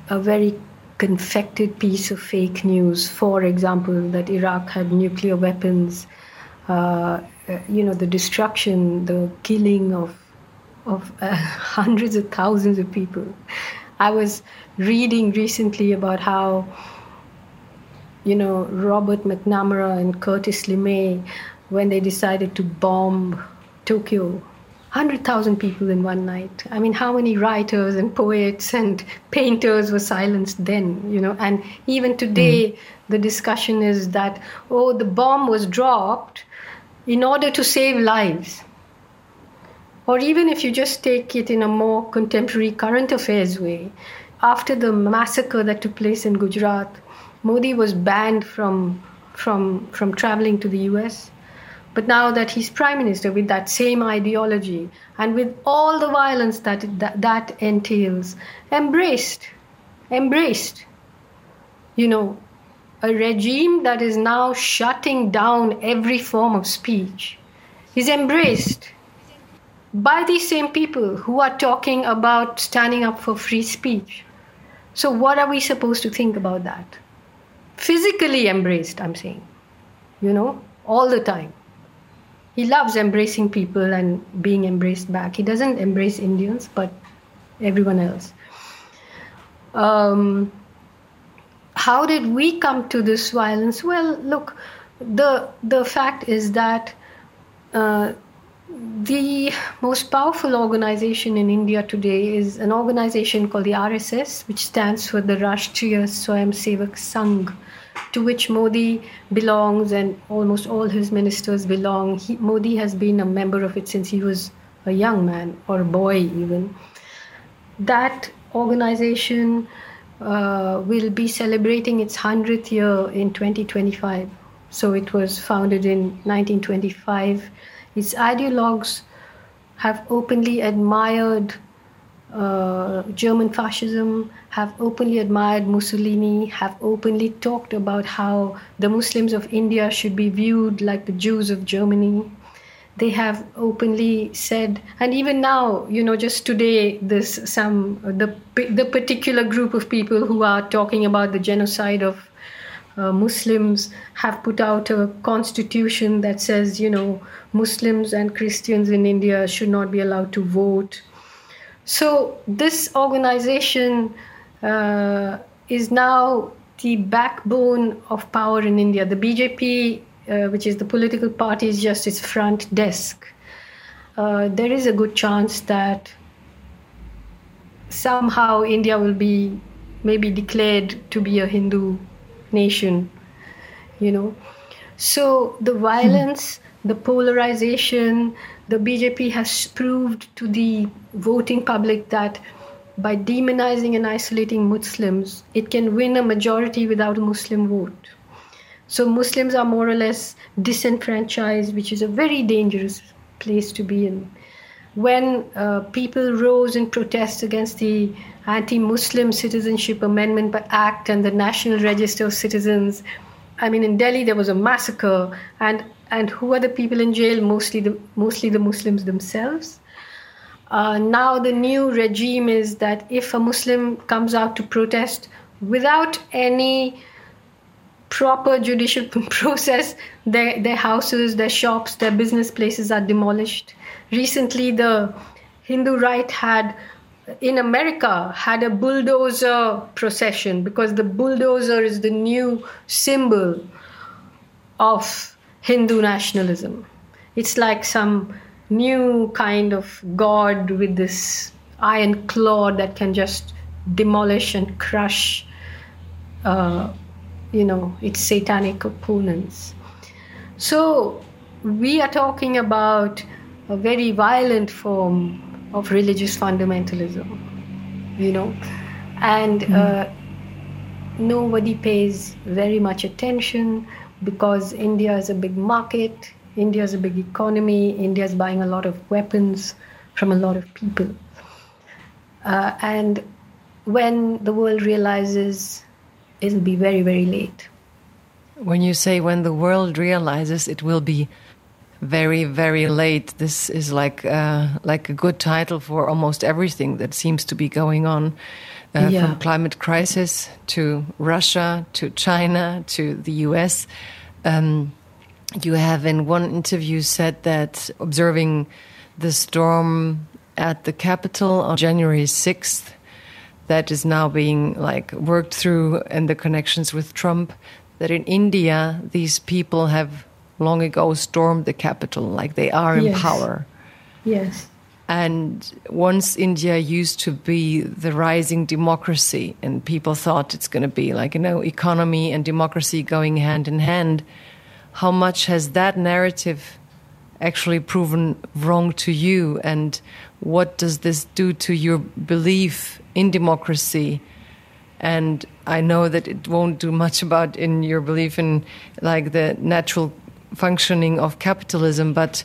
[SPEAKER 1] a very confected piece of fake news. For example, that Iraq had nuclear weapons. Uh, you know, the destruction, the killing of of uh, [laughs] hundreds of thousands of people. I was reading recently about how, you know, Robert McNamara and Curtis LeMay, when they decided to bomb Tokyo 100,000 people in one night. I mean, how many writers and poets and painters were silenced then, you know? And even today, mm. the discussion is that, oh, the bomb was dropped in order to save lives. Or even if you just take it in a more contemporary current affairs way, after the massacre that took place in Gujarat, Modi was banned from, from, from traveling to the US but now that he's prime minister with that same ideology and with all the violence that that, that entails, embraced, embraced, you know, a regime that is now shutting down every form of speech is embraced by these same people who are talking about standing up for free speech. So, what are we supposed to think about that? Physically embraced, I'm saying, you know, all the time he loves embracing people and being embraced back. He doesn't embrace Indians, but everyone else. Um, how did we come to this violence? Well, look, the the fact is that uh, the most powerful organization in India today is an organization called the RSS, which stands for the Rashtriya Swayamsevak Sangh to which Modi belongs and almost all his ministers belong. He, Modi has been a member of it since he was a young man or a boy, even. That organization uh, will be celebrating its 100th year in 2025. So it was founded in 1925. Its ideologues have openly admired uh, German fascism, have openly admired Mussolini, have openly talked about how the Muslims of India should be viewed like the Jews of Germany. They have openly said, and even now, you know, just today, this some the the particular group of people who are talking about the genocide of uh, Muslims have put out a constitution that says, you know, Muslims and Christians in India should not be allowed to vote so this organization uh, is now the backbone of power in India. The BJP, uh, which is the political party, is just its front desk. Uh, there is a good chance that somehow India will be maybe declared to be a Hindu nation, you know. So the violence, hmm. the polarization, the BJP has proved to the voting public that by demonizing and isolating Muslims, it can win a majority without a Muslim vote. So Muslims are more or less disenfranchised, which is a very dangerous place to be in. When uh, people rose in protest against the Anti Muslim Citizenship Amendment Act and the National Register of Citizens, I mean, in Delhi there was a massacre, and and who are the people in jail? Mostly the mostly the Muslims themselves. Uh, now the new regime is that if a Muslim comes out to protest without any proper judicial [laughs] process, their their houses, their shops, their business places are demolished. Recently, the Hindu right had in America had a bulldozer procession because the bulldozer is the new symbol of Hindu nationalism. It's like some new kind of god with this iron claw that can just demolish and crush, uh, you know, its satanic opponents. So we are talking about a very violent form of religious fundamentalism, you know, and mm. uh, nobody pays very much attention because India is a big market, India is a big economy, India is buying a lot of weapons from a lot of people. Uh, and when the world realizes, it'll be very, very late.
[SPEAKER 3] When you say when the world realizes, it will be very very late this is like uh, like a good title for almost everything that seems to be going on uh, yeah. from climate crisis to Russia to China to the US um, you have in one interview said that observing the storm at the Capitol on January 6th that is now being like worked through and the connections with Trump that in India these people have long ago stormed the capital, like they are in
[SPEAKER 1] yes.
[SPEAKER 3] power.
[SPEAKER 1] Yes.
[SPEAKER 3] And once India used to be the rising democracy, and people thought it's going to be like, you know, economy and democracy going hand in hand, how much has that narrative actually proven wrong to you? And what does this do to your belief in democracy? And I know that it won't do much about in your belief in like the natural functioning of capitalism. But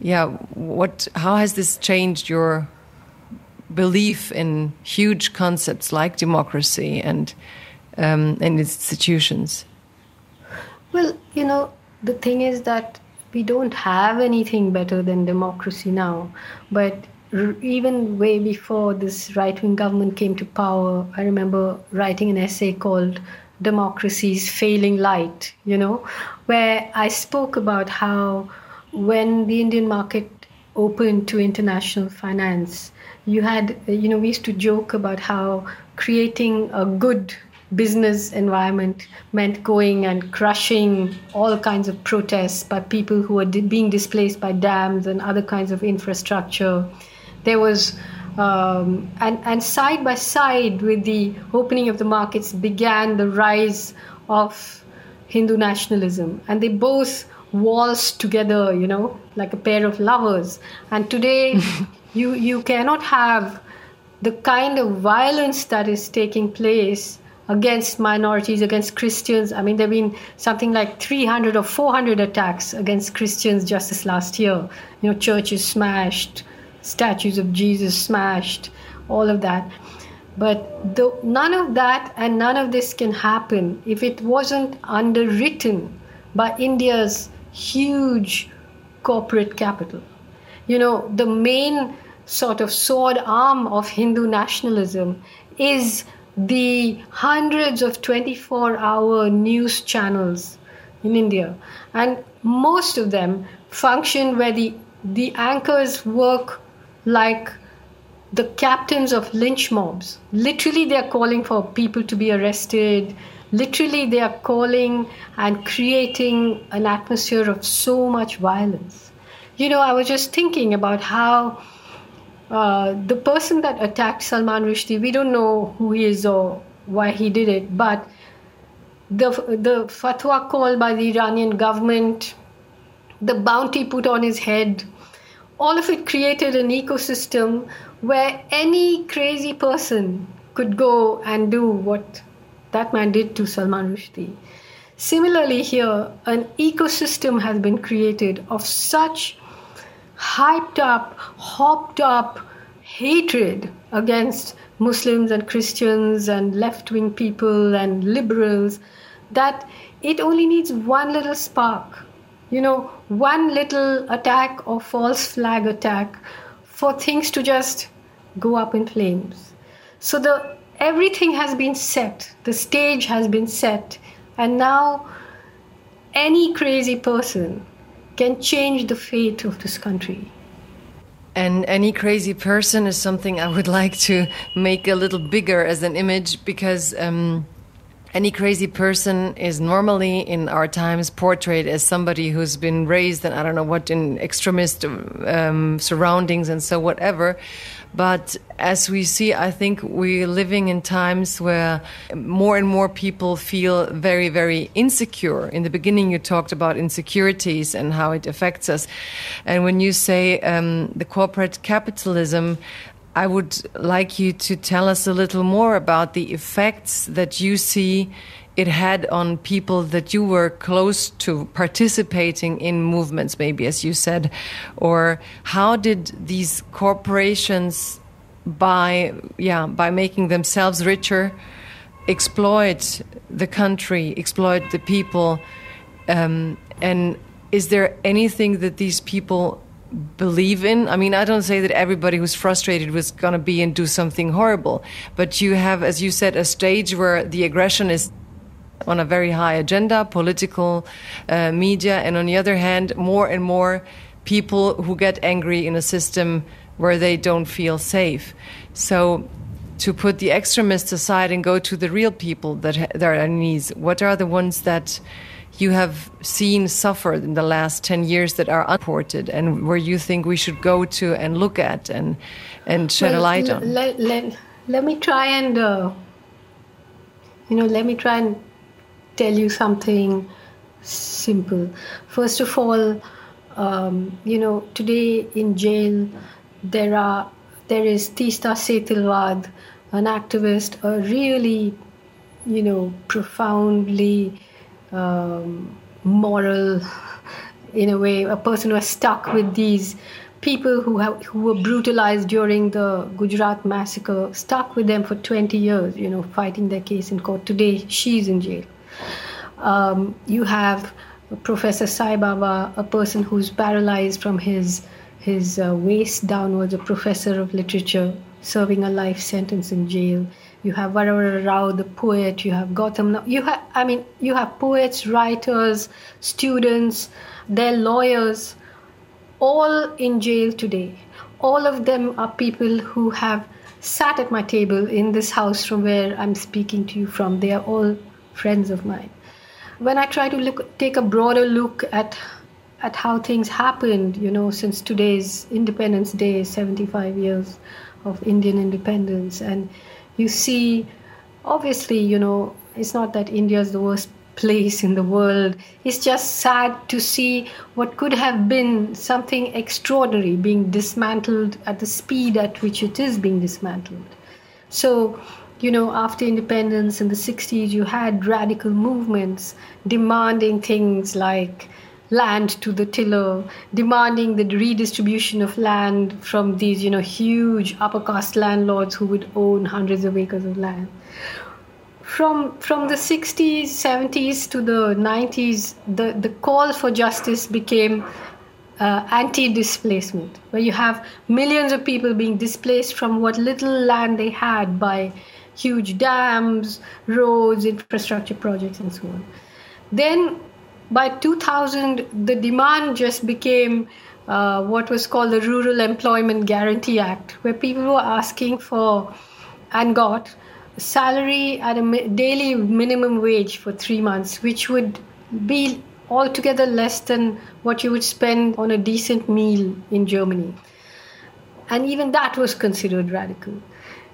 [SPEAKER 3] yeah, what? How has this changed your belief in huge concepts like democracy and um, and institutions?
[SPEAKER 1] Well, you know, the thing is that we don't have anything better than democracy now, but even way before this right wing government came to power, I remember writing an essay called democracy's failing light, you know, where I spoke about how when the Indian market opened to international finance, you had, you know, we used to joke about how creating a good business environment meant going and crushing all kinds of protests by people who were being displaced by dams and other kinds of infrastructure. There was um, and, and side by side with the opening of the markets began the rise of Hindu nationalism. And they both waltzed together, you know, like a pair of lovers. And today, [laughs] you, you cannot have the kind of violence that is taking place against minorities, against Christians. I mean, there have been something like 300 or 400 attacks against Christians just this last year. You know, churches smashed, statues of Jesus smashed, all of that. But the, none of that and none of this can happen if it wasn't underwritten by India's huge corporate capital. You know, the main sort of sword arm of Hindu nationalism is the hundreds of 24 hour news channels in India. And most of them function where the, the anchors work like the captains of lynch mobs. Literally, they are calling for people to be arrested. Literally, they are calling and creating an atmosphere of so much violence. You know, I was just thinking about how uh, the person that attacked Salman Rushdie, we don't know who he is or why he did it, but the, the fatwa called by the Iranian government, the bounty put on his head, all of it created an ecosystem where any crazy person could go and do what that man did to Salman Rushdie. Similarly, here, an ecosystem has been created of such hyped up, hopped up hatred against Muslims and Christians and left wing people and liberals that it only needs one little spark you know, one little attack or false flag attack for things to just go up in flames. So the everything has been set, the stage has been set, and now any crazy person can change the fate of this country.
[SPEAKER 3] And any crazy person is something I would [laughs] like to make a little bigger as an image because um, any crazy person is normally in our times portrayed as somebody who's been raised in I don't know what in extremist um, surroundings and so whatever. But as we see, I think we're living in times where more and more people feel very, very insecure. In the beginning, you talked about insecurities and how it affects us. And when you say um, the corporate capitalism, I would like you to tell us a little more about the effects that you see it had on people that you were close to participating in movements, maybe as you said, or how did these corporations, by yeah, by making themselves richer, exploit the country, exploit the people, um, and is there anything that these people believe in. I mean, I don't say that everybody who's frustrated was going to be and do something horrible, but you have, as you said, a stage where the aggression is on a very high agenda, political uh, media, and on the other hand, more and more people who get angry in a system where they don't feel safe. So, to put the extremists aside and go to the real people that, that are on knees, what are the ones that you have seen suffered in the last 10 years that are unreported and where you think we should go to and look at and, and shed well, a light on?
[SPEAKER 1] Let, let, let me try and, uh, you know, let me try and tell you something simple. First of all, um, you know, today in jail, there are there is Teesta Setalvad, an activist, a really, you know, profoundly um, moral, in a way, a person who is stuck with these people who have who were brutalized during the Gujarat massacre, stuck with them for 20 years, you know, fighting their case in court. Today, she's in jail. Um, you have Professor Sai Baba, a person who's paralyzed from his his uh, waist downwards, a professor of literature, serving a life sentence in jail you have Varavara Rao, the poet, you have Gautam. You have, I mean, you have poets, writers, students, their lawyers, all in jail today. All of them are people who have sat at my table in this house from where I'm speaking to you from. They are all friends of mine. When I try to look, take a broader look at at how things happened, you know, since today's Independence Day, 75 years of Indian independence, and you see, obviously, you know, it's not that India is the worst place in the world. It's just sad to see what could have been something extraordinary being dismantled at the speed at which it is being dismantled. So, you know, after independence in the 60s, you had radical movements demanding things like land to the tiller, demanding the redistribution of land from these, you know, huge upper caste landlords who would own hundreds of acres of land. From from the 60s, 70s to the 90s, the, the call for justice became uh, anti-displacement, where you have millions of people being displaced from what little land they had by huge dams, roads, infrastructure projects, and so on. Then by 2000, the demand just became uh, what was called the Rural Employment Guarantee Act, where people were asking for and got salary at a daily minimum wage for three months, which would be altogether less than what you would spend on a decent meal in Germany. And even that was considered radical.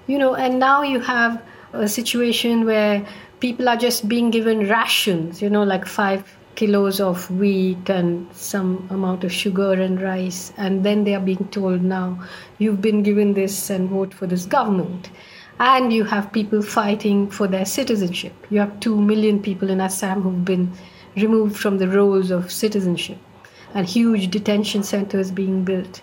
[SPEAKER 1] You know, and now you have a situation where people are just being given rations, you know, like five kilos of wheat and some amount of sugar and rice. And then they are being told now you've been given this and vote for this government. And you have people fighting for their citizenship. You have 2 million people in assam who've been removed from the rolls of citizenship and huge detention centers being built.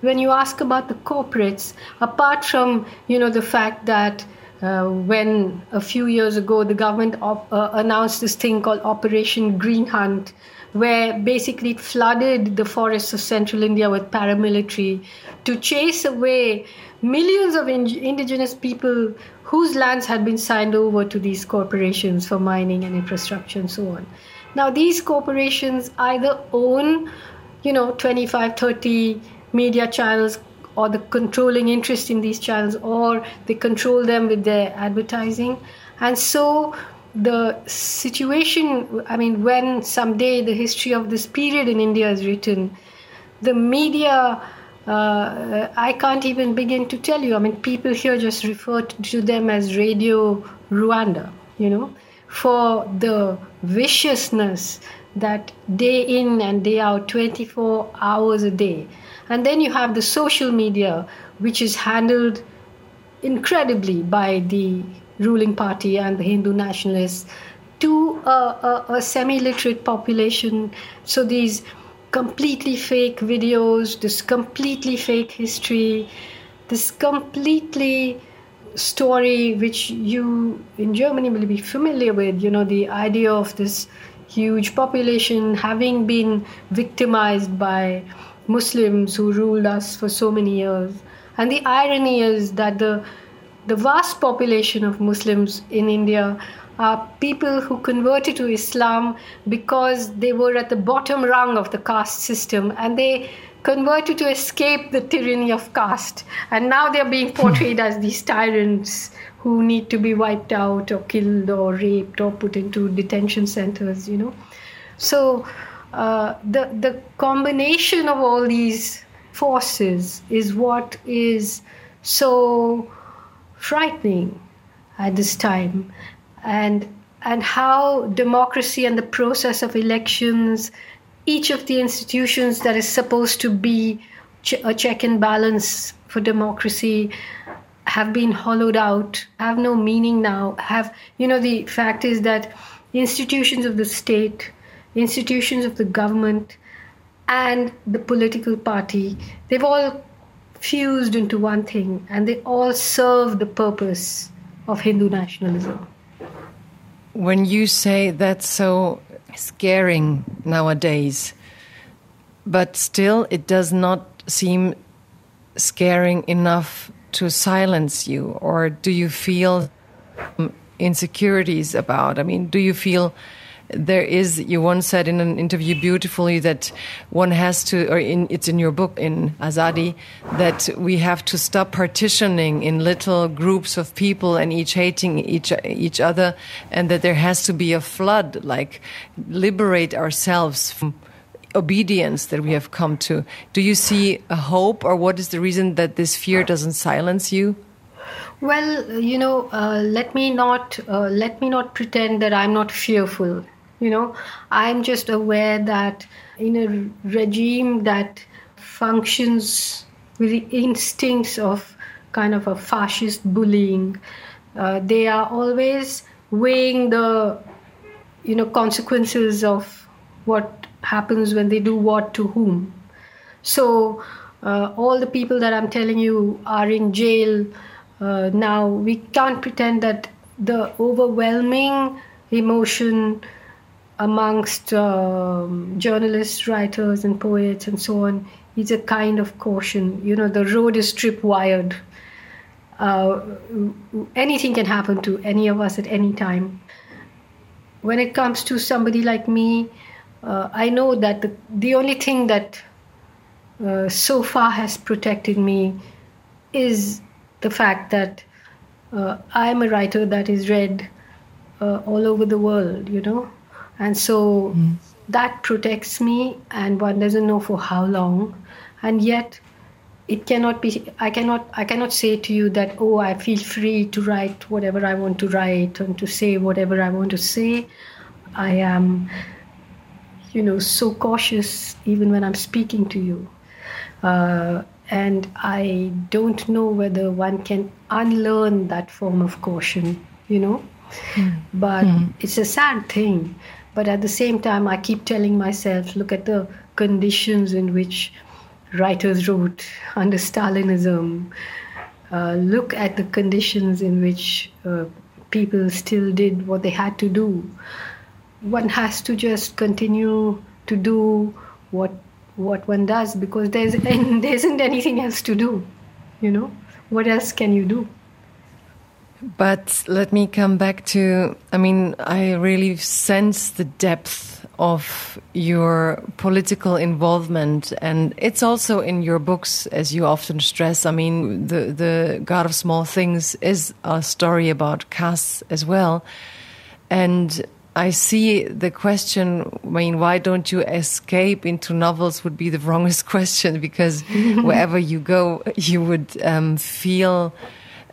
[SPEAKER 1] When you ask about the corporates apart from you know the fact that uh, when a few years ago the government op- uh, announced this thing called Operation Green Hunt, where basically it flooded the forests of central India with paramilitary to chase away millions of in- indigenous people whose lands had been signed over to these corporations for mining and infrastructure and so on. Now, these corporations either own, you know, 25, 30 media channels or the controlling interest in these channels or they control them with their advertising. And so the situation i mean when someday the history of this period in india is written the media uh, i can't even begin to tell you. I mean people here just refer to them as radio rwanda you know for the viciousness that day in and day out 24 hours a day and then you have the social media, which is handled incredibly by the ruling party and the Hindu nationalists to a, a, a semi literate population. So these completely fake videos, this completely fake history, this completely story which you in Germany will be familiar with, you know, the idea of this huge population having been victimized by Muslims who ruled us for so many years. And the irony is that the, the vast population of Muslims in India are people who converted to Islam because they were at the bottom rung of the caste system and they converted to escape the tyranny of caste. And now they're being hmm. portrayed as these tyrants who need to be wiped out or killed or raped or put into detention centers, you know. So uh, the the combination of all these forces is what is so frightening at this time, and and how democracy and the process of elections, each of the institutions that is supposed to be a check and balance for democracy have been hollowed out, have no meaning now. Have you know the fact is that institutions of the state institutions of the government, and the political party, they've all fused into one thing and they all serve the purpose of Hindu nationalism.
[SPEAKER 3] When you say that's so scaring nowadays, but still it does not seem scaring enough to silence you, or do you feel insecurities about? I mean, do you feel there is you once said in an interview beautifully that one has to or in, it's in your book in azadi that we have to stop partitioning in little groups of people and each hating each each other and that there has to be a flood like liberate ourselves from obedience that we have come to do you see a hope or what is the reason that this fear doesn't silence you
[SPEAKER 1] well, you know, uh, let me not uh, let me not pretend that I'm not fearful. You know, I'm just aware that in a regime that functions with the instincts of kind of a fascist bullying, uh, they are always weighing the, you know, consequences of what happens when they do what to whom. So uh, all the people that I'm telling you are in jail uh, now. We can't pretend that the overwhelming emotion amongst um, journalists, writers, and poets, and so on, is a kind of caution. You know, the road is tripwired. Uh, anything can happen to any of us at any time. When it comes to somebody like me, uh, I know that the, the only thing that uh, so far has protected me is the fact that uh, I'm a writer that is read uh, all over the world, you know. And so mm. that protects me, and one doesn't know for how long. And yet, it cannot be i cannot i cannot say to you that oh i feel free to write whatever i want to write and to say whatever i want to say i am you know so cautious even when i'm speaking to you uh, and i don't know whether one can unlearn that form of caution you know mm. but mm. it's a sad thing but at the same time, I keep telling myself, look at the conditions in which writers wrote under Stalinism. Uh, look at the conditions in which uh, people still did what they had to do. One has to just continue to do what what one does because there's [laughs] there isn't anything else to do. You know, what else can you do?
[SPEAKER 3] But let me come back to I mean, I really sense the depth of your political involvement, and it's also in your books, as you often stress. I mean, the the God of Small Things is a story about castes as well, and I see the question. I mean, why don't you escape into novels? Would be the [laughs] wrongest question because wherever you go, you would um, feel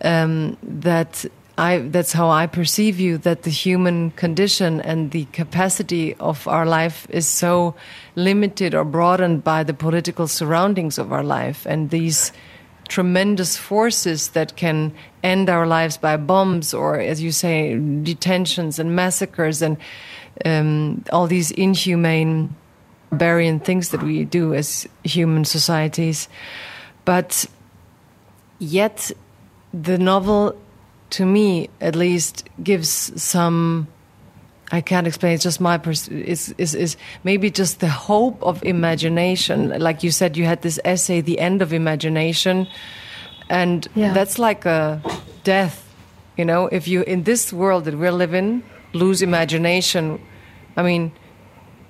[SPEAKER 3] um, that I, that's how I perceive you, that the human condition and the capacity of our life is so limited or broadened by the political surroundings of our life. And these tremendous forces that can end our lives by bombs or, as you say, detentions and massacres and um, all these inhumane, barbarian things that we do as human societies. But yet, the novel to me at least gives some I can't explain. It's just my pers- is is is maybe just the hope of imagination. Like you said, you had this essay, "The End of Imagination," and
[SPEAKER 1] Yeah.
[SPEAKER 3] that's like a death. You know, if you in this world that we're living lose imagination, I mean,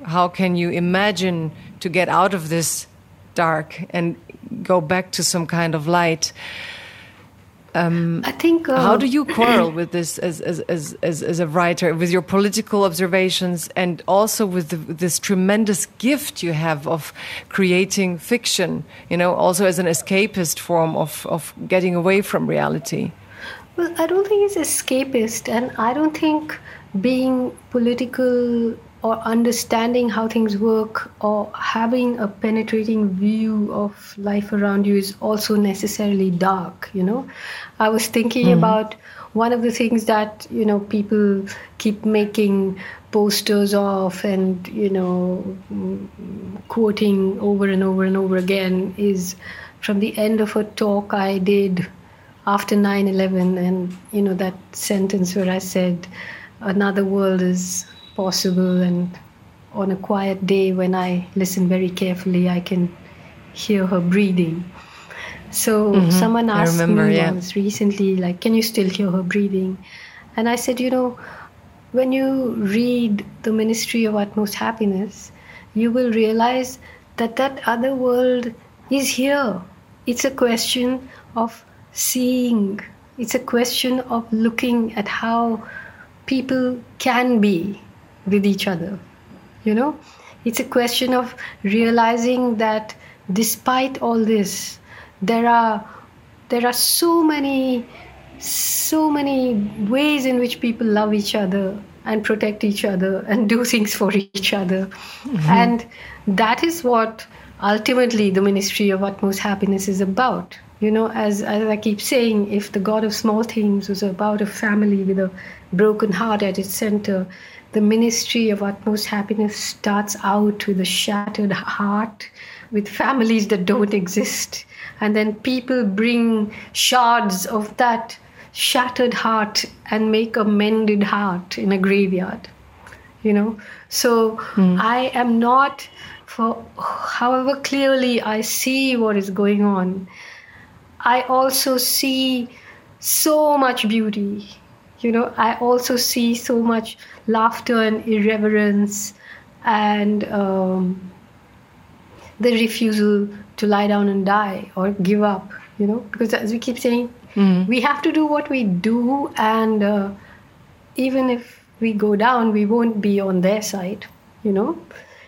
[SPEAKER 3] how can you imagine to get out of this dark and go back to some kind of light?
[SPEAKER 1] I think. Uh,
[SPEAKER 3] How do you quarrel with this as, as, as, as, as a writer, with your political observations, and also with the, this tremendous gift you have of creating fiction, you know, also as an escapist form of, of getting away from reality?
[SPEAKER 1] Well, I don't think it's escapist, and I don't think being political or understanding how things work or having a penetrating view of life around you is also necessarily dark, you know. I was thinking hmm. about one of the things that, you know, people keep making posters of and, you know, quoting over and over and over again is from the end of a talk I did after 9-11 and you know that sentence where i said another world is possible and on a quiet day when i listen very carefully i can hear her breathing. So someone
[SPEAKER 3] Mm-hmm. I
[SPEAKER 1] asked
[SPEAKER 3] remember,
[SPEAKER 1] me
[SPEAKER 3] yeah.
[SPEAKER 1] once recently like can you still hear her breathing? And i said you know when you read the ministry of utmost happiness you will realize that that other world is here. It's a question of seeing. It's a question of looking at how people can be with each other you know? It's a question of realizing that despite all this there are there are so many so many ways in which people love each other and protect each other and do things for each other. Mm-hmm. And that is what ultimately the ministry of utmost happiness is about you know? As, as i keep saying if the god of small things was about a family with a broken heart at its center the ministry of utmost happiness starts out with a shattered heart with families that don't exist. And then people bring shards of that shattered heart and make a mended heart in a graveyard you know? So hmm. i am not for however clearly i see what is going on i also see so much beauty you know i also see so much laughter and irreverence and um, the refusal to lie down and die or give up you know because as we keep saying we have to do what we do and uh, even if we go down we won't be on their side you know.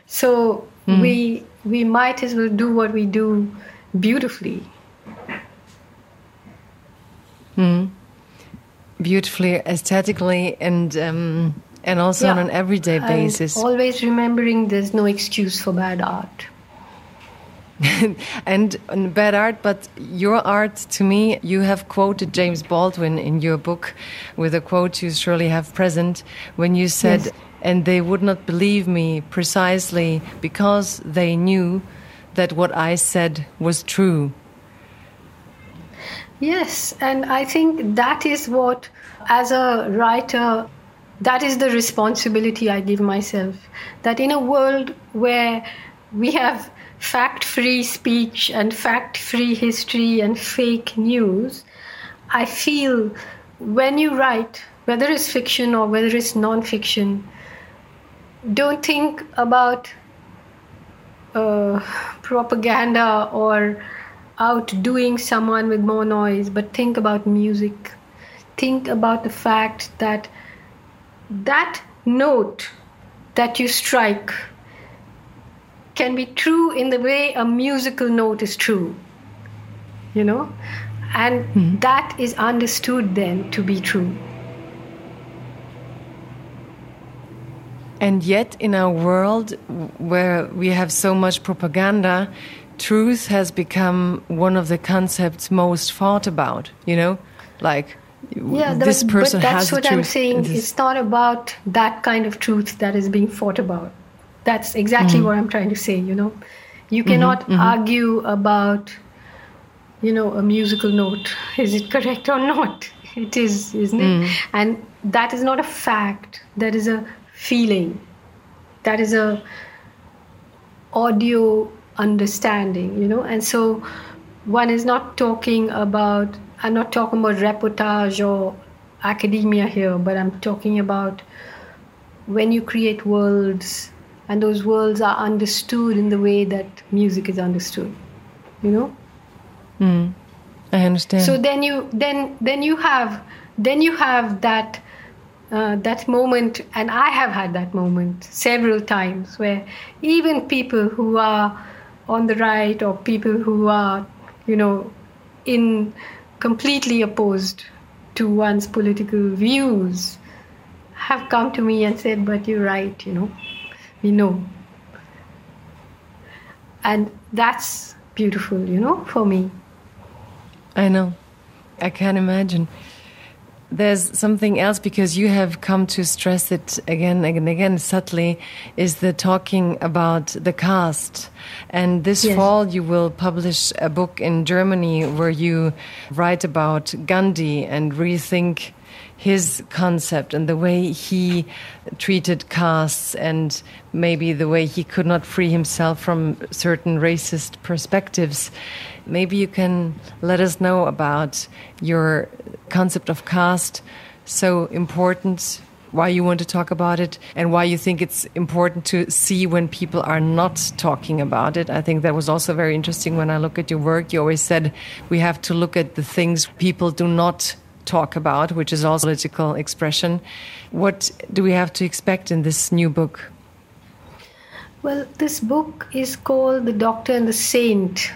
[SPEAKER 1] So we we might as well do what we do beautifully
[SPEAKER 3] Beautifully, aesthetically, and um, and also on an everyday
[SPEAKER 1] And
[SPEAKER 3] basis.
[SPEAKER 1] always remembering there's no excuse for bad art [laughs]
[SPEAKER 3] and, and bad art, but your art to me, you have quoted James Baldwin in your book with a quote you surely have present when you said,
[SPEAKER 1] Yes.
[SPEAKER 3] and they would not believe me precisely because they knew that what I said was true.
[SPEAKER 1] Yes, and I think that is what, as a writer, that is the responsibility I give myself. That in a world where we have fact free speech and fact free history and fake news, I feel when you write, whether it's fiction or whether it's non fiction, don't think about uh, propaganda or outdoing someone with more noise, but think about music. Think about the fact that that note that you strike can be true in the way a musical note is true. You know? And mm-hmm. that is understood then to be true.
[SPEAKER 3] And yet, in our world where we have so much propaganda, truth has become one of the concepts most fought about, you know? Like,
[SPEAKER 1] yeah, this person but that's what I'm saying. It's not about that kind of truth that is being fought about. That's exactly mm-hmm. what I'm trying to say, you know? You mm-hmm, cannot mm-hmm, argue about, you know, a musical note. Is it correct or not? It is, isn't it? Mm. And that is not a fact. That is a feeling. That is a audio understanding, you know. And so one is not talking about. I'm not talking about reportage or academia here, but I'm talking about when you create worlds and those worlds are understood in the way that music is understood you know
[SPEAKER 3] mm, i understand
[SPEAKER 1] so then you then then you have then you have that uh, that moment, and I have had that moment several times where even people who are on the right or people who are, you know, in completely opposed to one's political views have come to me and said, But you're right, you know, we know. And that's beautiful, you know, for me.
[SPEAKER 3] I know. I can imagine there's something else because you have come to stress it again and again subtly is the talking about the caste and this yes. fall you will publish a book in germany where you write about gandhi and rethink his concept and the way he treated castes and maybe the way he could not free himself from certain racist perspectives. Maybe you can let us know about your concept of caste, so important, why you want to talk about it, and why you think it's important to see when people are not talking about it. I think that was also very interesting when I look at your work. You always said we have to look at the things people do not talk about, which is also political expression. What do we have to expect in this new book?
[SPEAKER 1] Well, this book is called The Doctor and the Saint.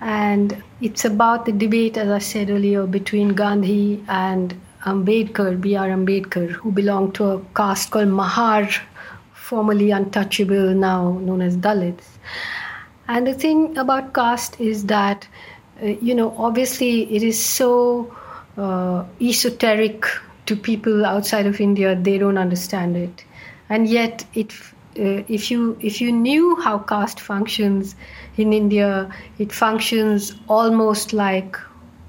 [SPEAKER 1] And it's about the debate, as I said earlier, between Gandhi and Ambedkar, B.R. Ambedkar, who belonged to a caste called Mahar, formerly untouchable, now known as Dalits. And the thing about caste is that, uh, you know, obviously it is so uh, esoteric to people outside of India. They don't understand it, and yet it. Uh, if you if you knew how caste functions in India, it functions almost like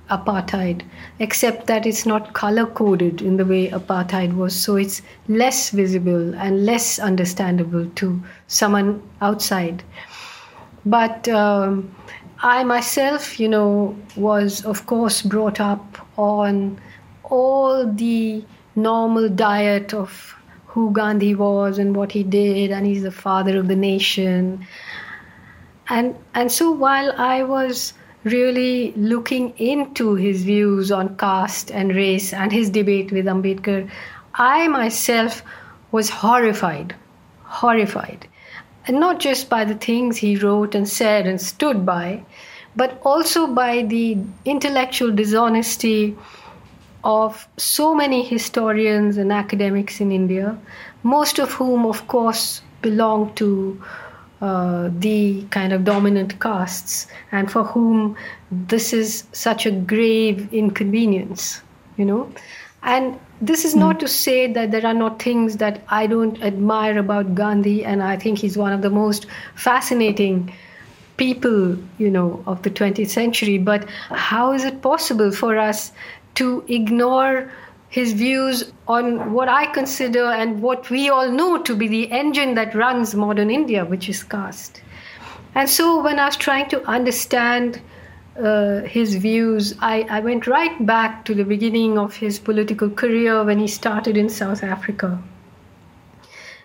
[SPEAKER 1] apartheid, except that it's not color coded in the way apartheid was. So it's less visible and less understandable to someone outside. But um, I myself, you know, was of course brought up on all the normal diet of who Gandhi was and what he did, and he's the father of the nation. And and so while I was really looking into his views on caste and race and his debate with Ambedkar, I myself was horrified, horrified and not just by the things he wrote and said and stood by, but also by the intellectual dishonesty of so many historians and academics in India, most of whom, of course, belong to uh, the kind of dominant castes, and for whom this is such a grave inconvenience, you know. And this is not hmm. to say that there are not things that I don't admire about Gandhi, and I think he's one of the most fascinating people, you know, of the 20th century. But how is it possible for us to ignore his views on what I consider and what we all know to be the engine that runs modern India, which is caste? And so when I was trying to understand uh, his views, I, I went right back to the beginning of his political career when he started in South Africa.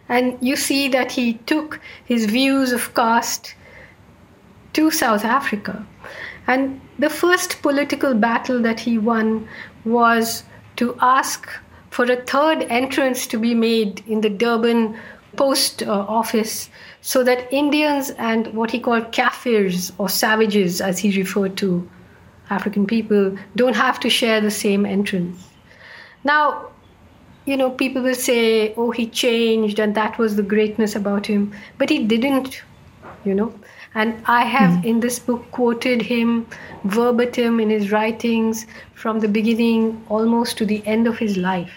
[SPEAKER 1] And you see that he took his views of caste to South Africa. And the first political battle that he won was to ask for a third entrance to be made in the Durban post uh, office so that Indians and what he called Kafirs or savages, as he referred to African people, don't have to share the same entrance. Now, you know, people will say, oh, he changed and that was the greatness about him. But he didn't, you know. And I have mm. in this book quoted him verbatim in his writings from the beginning almost to the end of his life.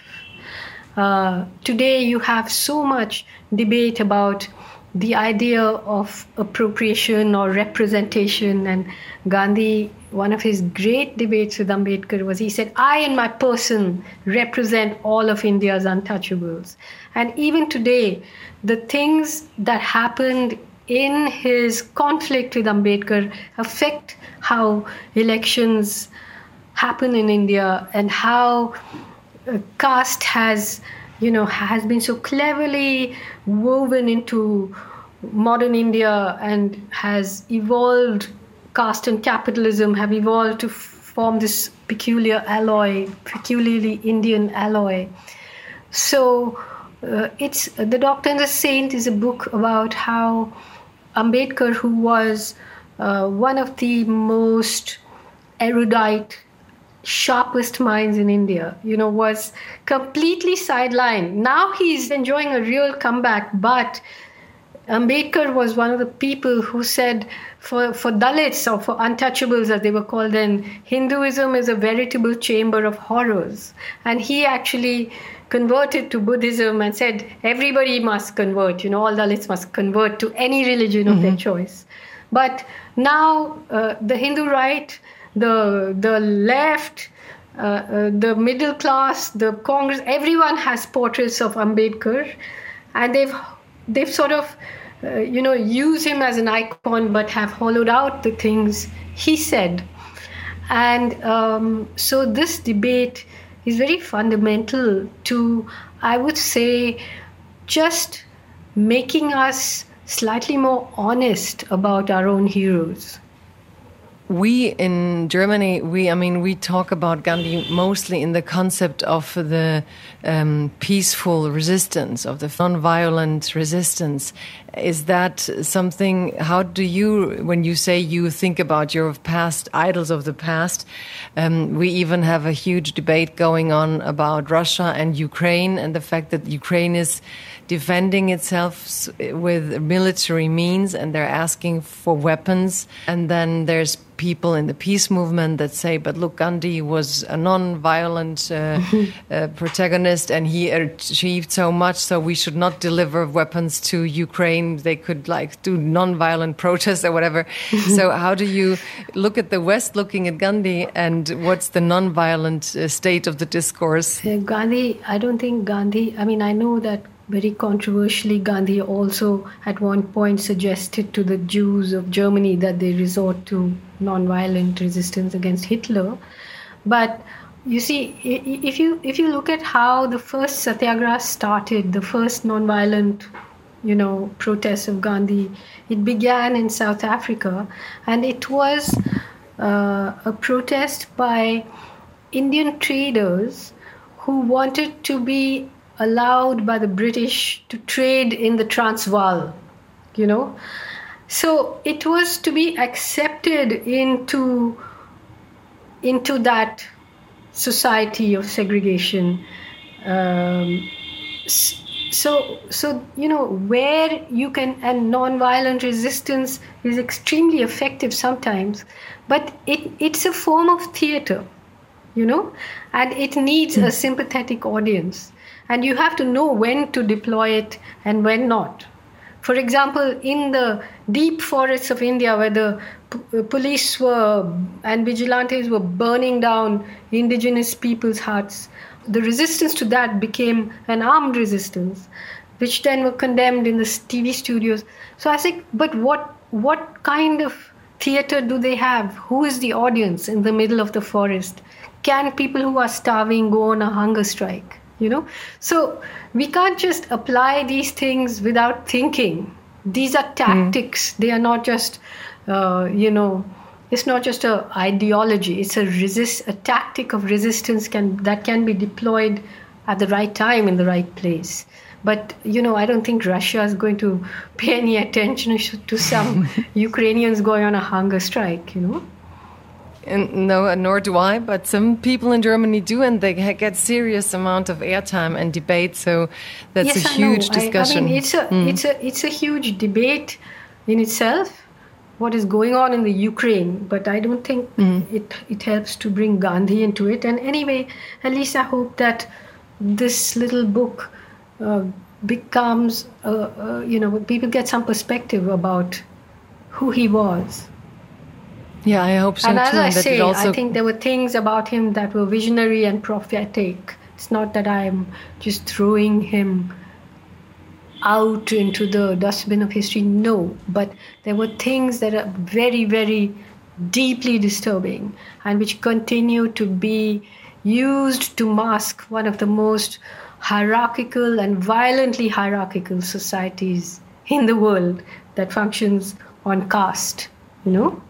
[SPEAKER 1] Uh, today, you have so much debate about the idea of appropriation or representation. And Gandhi, one of his great debates with Ambedkar was he said, I and my person represent all of India's untouchables. And even today, the things that happened in his conflict with Ambedkar affect how elections happen in India and how caste has you know, has been so cleverly woven into modern India and has evolved, caste and capitalism have evolved to form this peculiar alloy, peculiarly Indian alloy. So, uh, it's The Doctor and the Saint is a book about how Ambedkar, who was uh, one of the most erudite sharpest minds in India, you know, was completely sidelined. Now he's enjoying a real comeback, but Ambedkar was one of the people who said for, for Dalits or for untouchables, as they were called then, Hinduism is a veritable chamber of horrors. And he actually converted to Buddhism and said everybody must convert, you know, all Dalits must convert to any religion of mm-hmm. their choice. But now uh, the Hindu right the the left, uh, uh, the middle class, the Congress, everyone has portraits of Ambedkar, and they've they've sort of uh, you know use him as an icon, but have hollowed out the things he said, and um, so this debate is very fundamental to, I would say, just making us slightly more honest about our own heroes
[SPEAKER 3] we in Germany, we I mean, we talk about Gandhi mostly in the concept of the um, peaceful resistance, of the non-violent resistance. Is that something? How do you, when you say you think about your past idols of the past? Um, we even have a huge debate going on about Russia and Ukraine, and the fact that Ukraine is defending itself with military means and they're asking for weapons. And then there's people in the peace movement that say, but look, Gandhi was a non violent uh, [laughs] uh, protagonist and he achieved so much, so we should not deliver weapons to Ukraine. They could like do non violent protests or whatever. [laughs] so, how do you look at the West looking at Gandhi and what's the non violent uh, state of the discourse?
[SPEAKER 1] Gandhi, I don't think Gandhi, I mean, I know that very controversially, Gandhi also at one point suggested to the Jews of Germany that they resort to nonviolent resistance against Hitler. But you see, if you if you look at how the first satyagraha started, the first nonviolent, you know, protest of Gandhi, it began in South Africa, and it was uh, a protest by Indian traders who wanted to be allowed by the British to trade in the Transvaal, you know. So it was to be accepted into into that society of segregation. Um, so so you know where you can and nonviolent resistance is extremely effective sometimes, but it it's a form of theater, you know, and it needs a hmm. sympathetic audience and you have to know when to deploy it and when not. For example, in the deep forests of India, where the uh, police were and vigilantes were burning down indigenous people's huts, the resistance to that became an armed resistance, which then were condemned in the TV studios. So I think, but what what kind of theater do they have? Who is the audience in the middle of the forest? Can people who are starving go on a hunger strike? You know? So we can't just apply these things without thinking. These are tactics. They are not just uh, you know it's not just a ideology. It's a resist a tactic of resistance can that can be deployed at the right time in the right place. But you know i don't think russia is going to [laughs] pay any attention to some [laughs] ukrainians going on a hunger strike you know
[SPEAKER 3] and no, nor do I. But some people in Germany do, and they get serious amount of airtime and debate. So that's
[SPEAKER 1] yes,
[SPEAKER 3] a huge discussion.
[SPEAKER 1] I, I mean, it's a mm. it's a it's a huge debate in itself. What is going on in the Ukraine? But I don't think mm. it it helps to bring Gandhi into it. And anyway, at least I hope that this little book uh, becomes, uh, uh, you know, people get some perspective about who he was
[SPEAKER 3] yeah, I hope so
[SPEAKER 1] and
[SPEAKER 3] too.
[SPEAKER 1] as I say, also... I think there were things about him that were visionary and prophetic. It's not that I'm just throwing him out into the dustbin of history. No, but there were things that are very, very deeply disturbing and which continue to be used to mask one of the most hierarchical and violently hierarchical societies in the world that functions on caste, you know?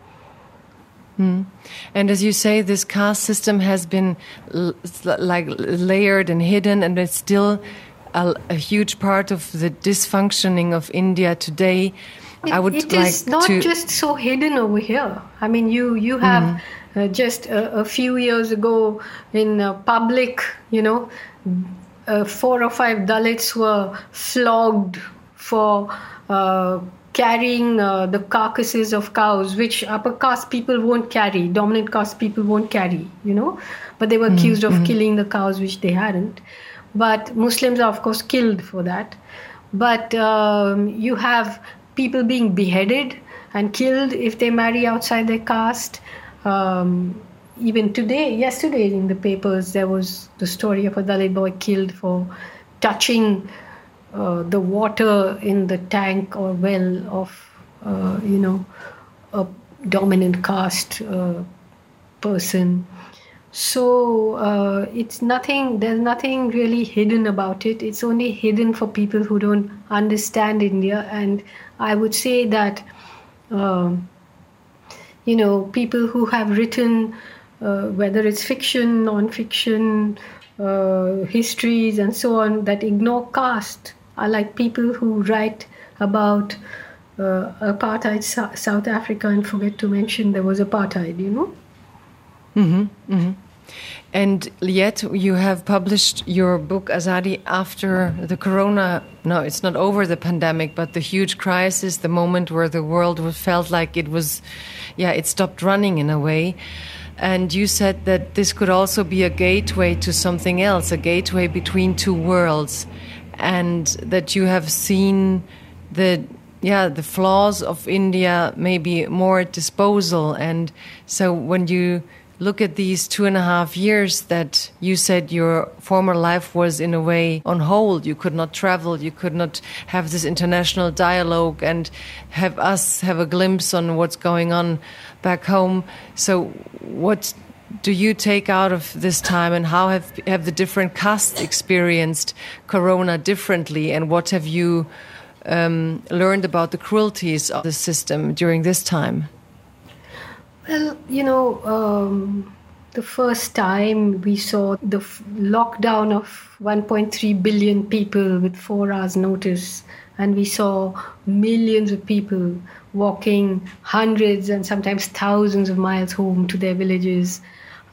[SPEAKER 3] Mm. And as you say, this caste system has been like layered and hidden, and it's still a, a, huge part of the dysfunctioning of India today.
[SPEAKER 1] It,
[SPEAKER 3] I would
[SPEAKER 1] it
[SPEAKER 3] like
[SPEAKER 1] is not just so hidden over here. I mean, you you have mm. uh, just a, a, few years ago in uh, public, you know, uh, four or five Dalits were flogged for uh, carrying uh, the carcasses of cows, which upper caste people won't carry, dominant caste people won't carry, you know. But they were mm-hmm. accused of mm-hmm. killing the cows, which they hadn't. But Muslims are, of course, killed for that. But um, you have people being beheaded and killed if they marry outside their caste. Um, even today, yesterday in the papers, there was the story of a Dalit boy killed for touching uh, the water in the tank or well of uh, you know a dominant caste uh, person. So uh, it's nothing there's nothing really hidden about it. It's only hidden for people who don't understand india. And i would say that um, you know people who have written uh, whether it's fiction non-fiction histories and so on that ignore caste are like people who write about uh, apartheid South Africa and forget to mention there was apartheid, you know?
[SPEAKER 3] Mm-hmm, mm-hmm. And yet, you have published your book Azadi after the corona. No, it's not over the pandemic, but the huge crisis, the moment where the world felt like it was, yeah, it stopped running in a way. And you said that this could also be a gateway to something else, a gateway between two worlds and that you have seen the yeah the flaws of India maybe more at disposal. And so when you look at these two and a half years that you said your former life was in a way on hold you could not travel you could not have this international dialogue and have us have a glimpse on what's going on back home. So what do you take out of this time and how have, have the different castes experienced corona differently? And what have you um, learned about the cruelties of the system during this time?
[SPEAKER 1] Well you know um, the first time we saw the lockdown of 1.3 billion people with four hours notice and we saw millions of people walking hundreds and sometimes thousands of miles home to their villages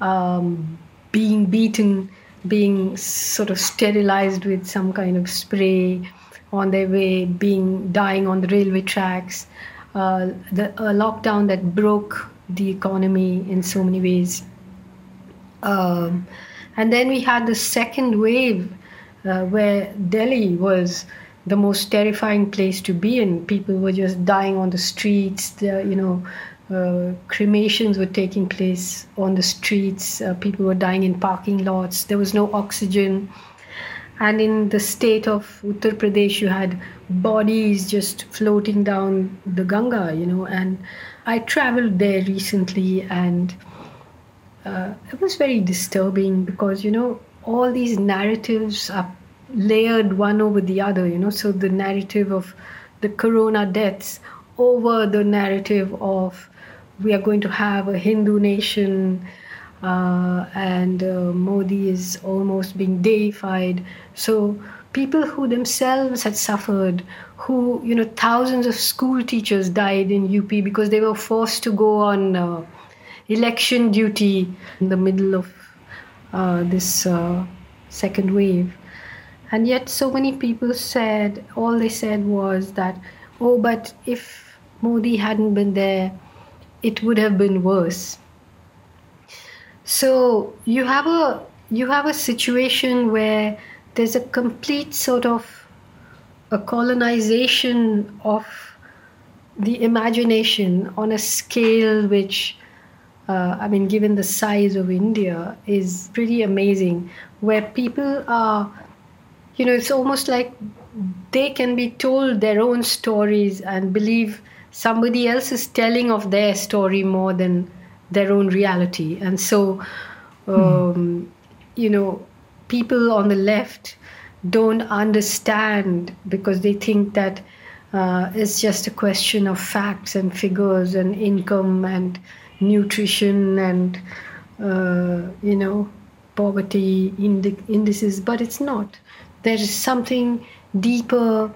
[SPEAKER 1] um, being beaten, being sort of sterilized with some kind of spray on their way, being dying on the railway tracks. Uh, the lockdown that broke the economy in so many ways. Um, and then we had the second wave uh, where Delhi was the most terrifying place to be in. People were just dying on the streets. The, you know, uh, cremations were taking place on the streets. Uh, people were dying in parking lots. There was no oxygen. And in the state of Uttar Pradesh, you had bodies just floating down the Ganga, you know. And I traveled there recently, and uh, it was very disturbing because, you know, all these narratives are layered one over the other, you know. So the narrative of the corona deaths over the narrative of we are going to have a Hindu nation uh, and uh, Modi is almost being deified. So people who themselves had suffered, who, you know, thousands of school teachers died in UP because they were forced to go on uh, election duty in the middle of uh, this uh, second wave. And yet, so many people said, all they said was that, oh, but if Modi hadn't been there, it would have been worse. So you have a you have a situation where there's a complete sort of a colonization of the imagination on a scale which uh, I mean, given the size of India, is pretty amazing. Where people are, you know, it's almost like they can be told their own stories and believe somebody else is telling of their story more than their own reality. And so, um, mm. you know, people on the left don't understand because they think that uh, it's just a question of facts and figures and income and nutrition and uh, you know poverty indi- indices, but it's not. There is something deeper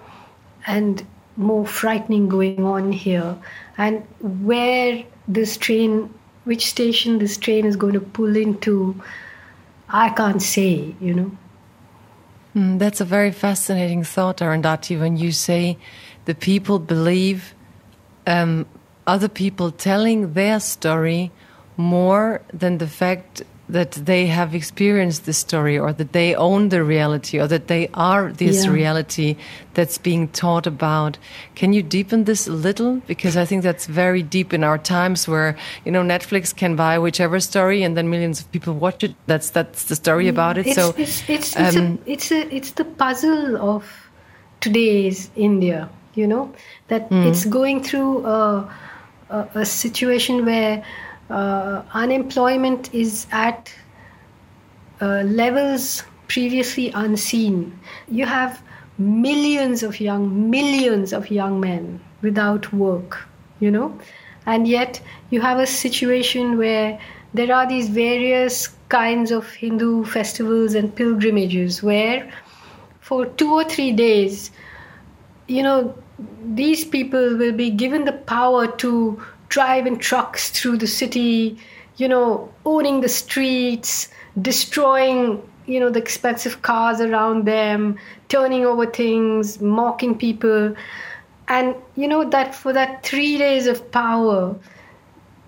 [SPEAKER 1] and more frightening going on here, and where this train, which station this train is going to pull into, I can't say. You know.
[SPEAKER 3] Mm, that's a very fascinating thought, Arundhati, when you say the people believe um, other people telling their story more than the fact that they have experienced the story or that they own the reality or that they are this yeah. reality that's being taught about. Can you deepen this a little? Because I think that's very deep in our times where, you know, Netflix can buy whichever story and then millions of people watch it. That's that's the story about it.
[SPEAKER 1] It's,
[SPEAKER 3] so
[SPEAKER 1] it's it's, um, it's, a, it's a it's the puzzle of today's India, you know, that mm. it's going through a a, a situation where uh, unemployment is at uh, levels previously unseen. You have millions of young, millions of young men without work, you know, and yet you have a situation where there are these various kinds of Hindu festivals and pilgrimages where for two or three days, you know, these people will be given the power to drive in trucks through the city, you know, owning the streets, destroying, you know, the expensive cars around them, turning over things, mocking people. And, you know, that for that three days of power,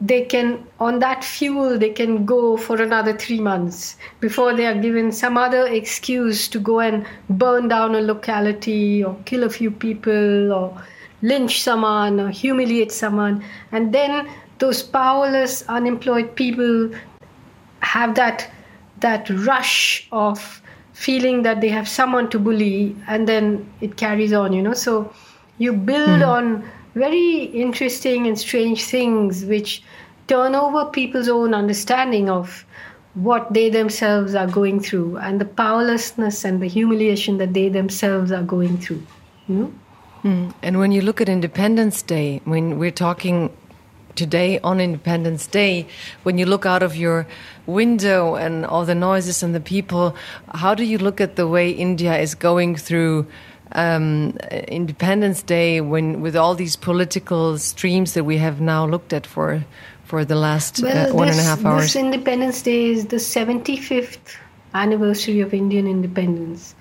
[SPEAKER 1] they can, on that fuel, they can go for another three months before they are given some other excuse to go and burn down a locality or kill a few people or lynch someone or humiliate someone. And then those powerless, unemployed people have that that rush of feeling that they have someone to bully and then it carries on you know so you build mm. on very interesting and strange things which turn over people's own understanding of what they themselves are going through and the powerlessness and the humiliation that they themselves are going through you know
[SPEAKER 3] Mm. And when you look at Independence Day, when we're talking today on Independence Day, when you look out of your window and all the noises and the people, how do you look at the way India is going through um, Independence Day when with all these political streams that we have now looked at for for the last uh, well, uh, one
[SPEAKER 1] this,
[SPEAKER 3] and a half hours?
[SPEAKER 1] This Independence Day is the 75th anniversary of Indian independence.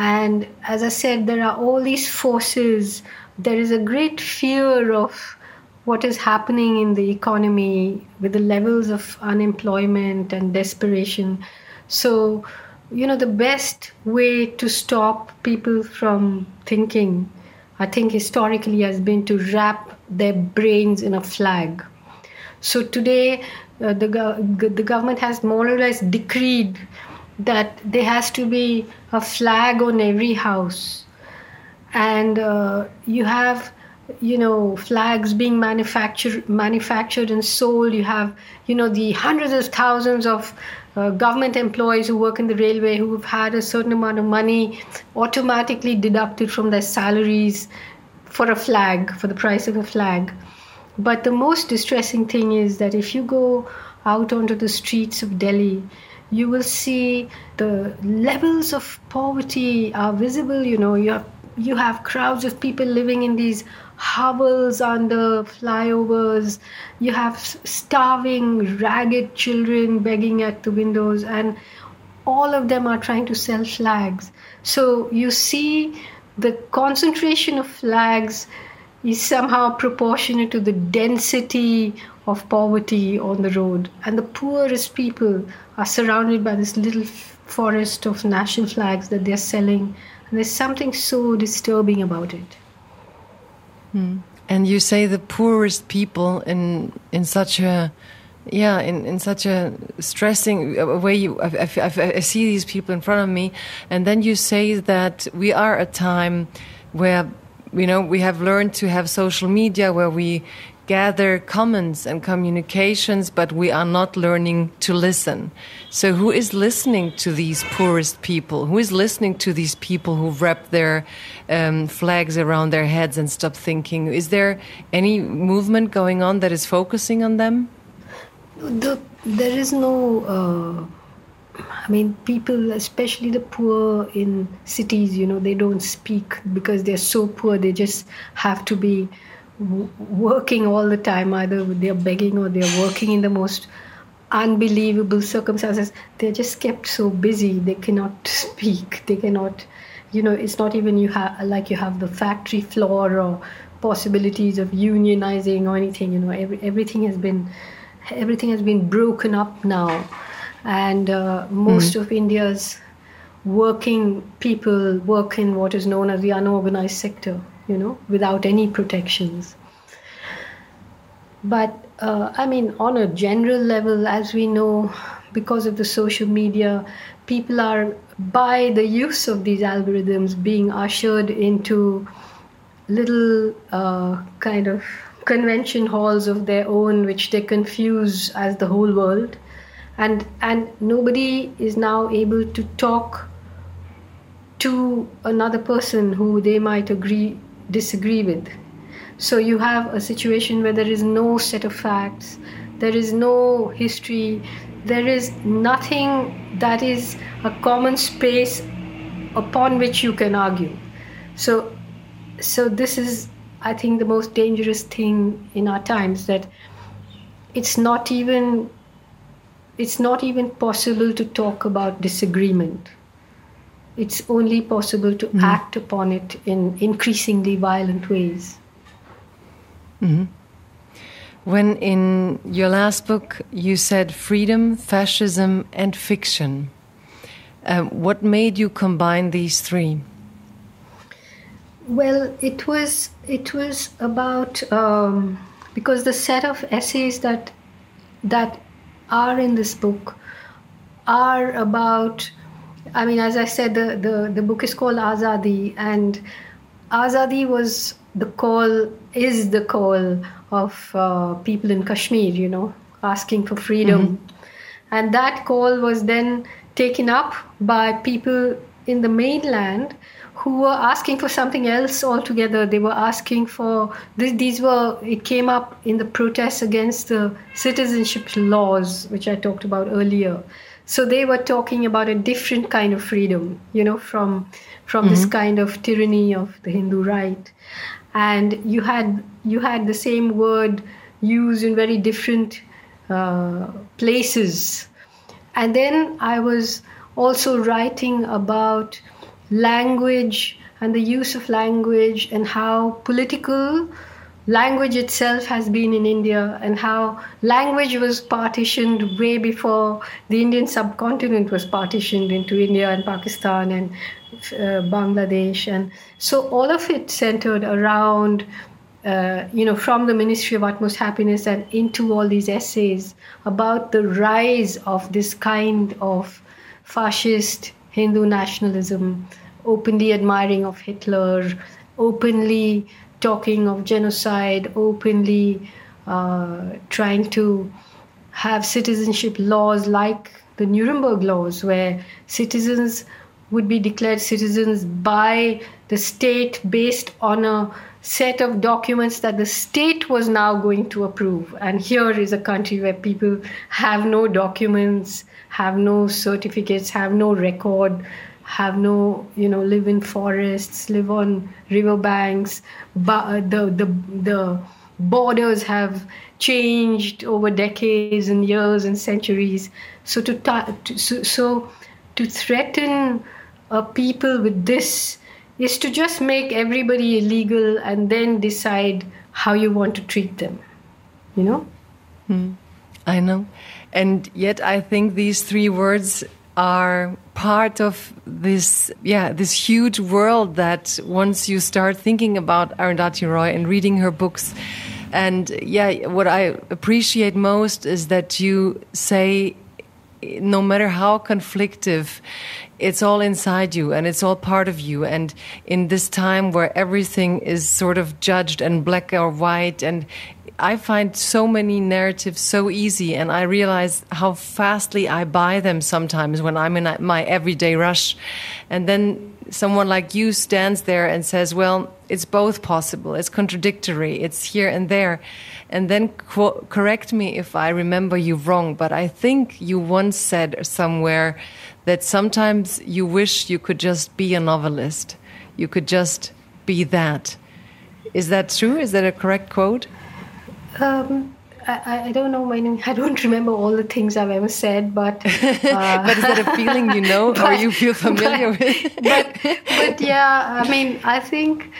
[SPEAKER 1] And as I said, there are all these forces. There is a great fear of what is happening in the economy with the levels of unemployment and desperation. So, you know, the best way to stop people from thinking, I think historically, has been to wrap their brains in a flag. So today, uh, the, the government has more or less decreed that there has to be a flag on every house and uh, you have you know flags being manufactured manufactured and sold you have you know the hundreds of thousands of uh, government employees who work in the railway who have had a certain amount of money automatically deducted from their salaries for a flag, for the price of a flag. But the most distressing thing is that if you go out onto the streets of Delhi, you will see the levels of poverty are visible. You know, you have you have crowds of people living in these hovels under flyovers. You have starving, ragged children begging at the windows, and all of them are trying to sell flags. So you see the concentration of flags is somehow proportionate to the density of poverty on the road. And the poorest people are surrounded by this little forest of national flags that they're selling. And there's something so disturbing about it.
[SPEAKER 3] Hmm. And you say the poorest people in in such a yeah in, in such a stressing way you I, I, I, see these people in front of me and then you say that we are a time where you know we have learned to have social media where we gather comments and communications but we are not learning to listen so who is listening to these poorest people who is listening to these people who wrap their um, flags around their heads and stop thinking is there any movement going on that is focusing on them
[SPEAKER 1] the, there is no. Uh, I mean, people, especially the poor in cities, you know, they don't speak because they're so poor. They just have to be working all the time. Either they're begging or they're working in the most unbelievable circumstances. They're just kept so busy. They cannot speak. They cannot, you know, it's not even you have like you have the factory floor or possibilities of unionizing or anything. You know, every, everything has been everything has been broken up now, and uh, most mm. of India's working people work in what is known as the unorganized sector, you know, without any protections. But uh, I mean, on a general level, as we know, because of the social media, people are, by the use of these algorithms, being ushered into little uh, kind of convention halls of their own, which they confuse as the whole world. And, and nobody is now able to talk to another person who they might agree disagree with. So you have a situation where there is no set of facts, there is no history, there is nothing that is a common space upon which you can argue. So so this is I think the most dangerous thing in our times that it's not even it's not even possible to talk about disagreement. It's only possible to mm-hmm. act upon it in increasingly violent ways.
[SPEAKER 3] Mm-hmm. When in your last book you said freedom, fascism, and fiction, um, what made you combine these three?
[SPEAKER 1] Well, it was it was about um, because the set of essays that that are in this book are about. I mean, as I said, the the, the book is called Azadi, and Azadi was the call is the call of uh, people in Kashmir. You know, asking for freedom, mm-hmm. and that call was then taken up by people in the mainland who were asking for something else altogether. They were asking for these were it came up in the protests against the citizenship laws, which I talked about earlier. So they were talking about a different kind of freedom, you know, from from mm-hmm. this kind of tyranny of the Hindu right. And you had you had the same word used in very different uh, places. And then I was also writing about language and the use of language and how political language itself has been in India and how language was partitioned way before the Indian subcontinent was partitioned into India and Pakistan and uh, Bangladesh. And so all of it centered around, uh, you know, from the Ministry of Utmost Happiness and into all these essays about the rise of this kind of fascist Hindu nationalism openly admiring of Hitler, openly talking of genocide, openly uh, trying to have citizenship laws like the Nuremberg laws, where citizens would be declared citizens by the state based on a set of documents that the state was now going to approve. And here is a country where people have no documents, have no certificates, have no record, have no, you know, live in forests, live on riverbanks. But uh, the the the borders have changed over decades and years and centuries. So to, ta- to so, so to threaten uh, people with this is to just make everybody illegal and then decide how you want to treat them. You know?
[SPEAKER 3] Hmm. I know. And yet I think these three words are part of this yeah this huge world that once you start thinking about Arundhati Roy and reading her books and yeah what I appreciate most is that you say no matter how conflictive it's all inside you and it's all part of you. And in this time where everything is sort of judged and black or white, and I find so many narratives so easy, and I realize how fastly I buy them sometimes when I'm in my everyday rush. And then someone like you stands there and says, Well, it's both possible, it's contradictory, it's here and there. And then correct me if I remember you wrong, but I think you once said somewhere that sometimes you wish you could just be a novelist. You could just be that. Is that true? Is that a correct quote?
[SPEAKER 1] Um, I, I, don't know my name. [laughs] I don't remember all the things I've ever said, but
[SPEAKER 3] uh, [laughs] but is that a feeling you know [laughs] but, or you feel familiar
[SPEAKER 1] but,
[SPEAKER 3] with?
[SPEAKER 1] but but yeah, I mean, I think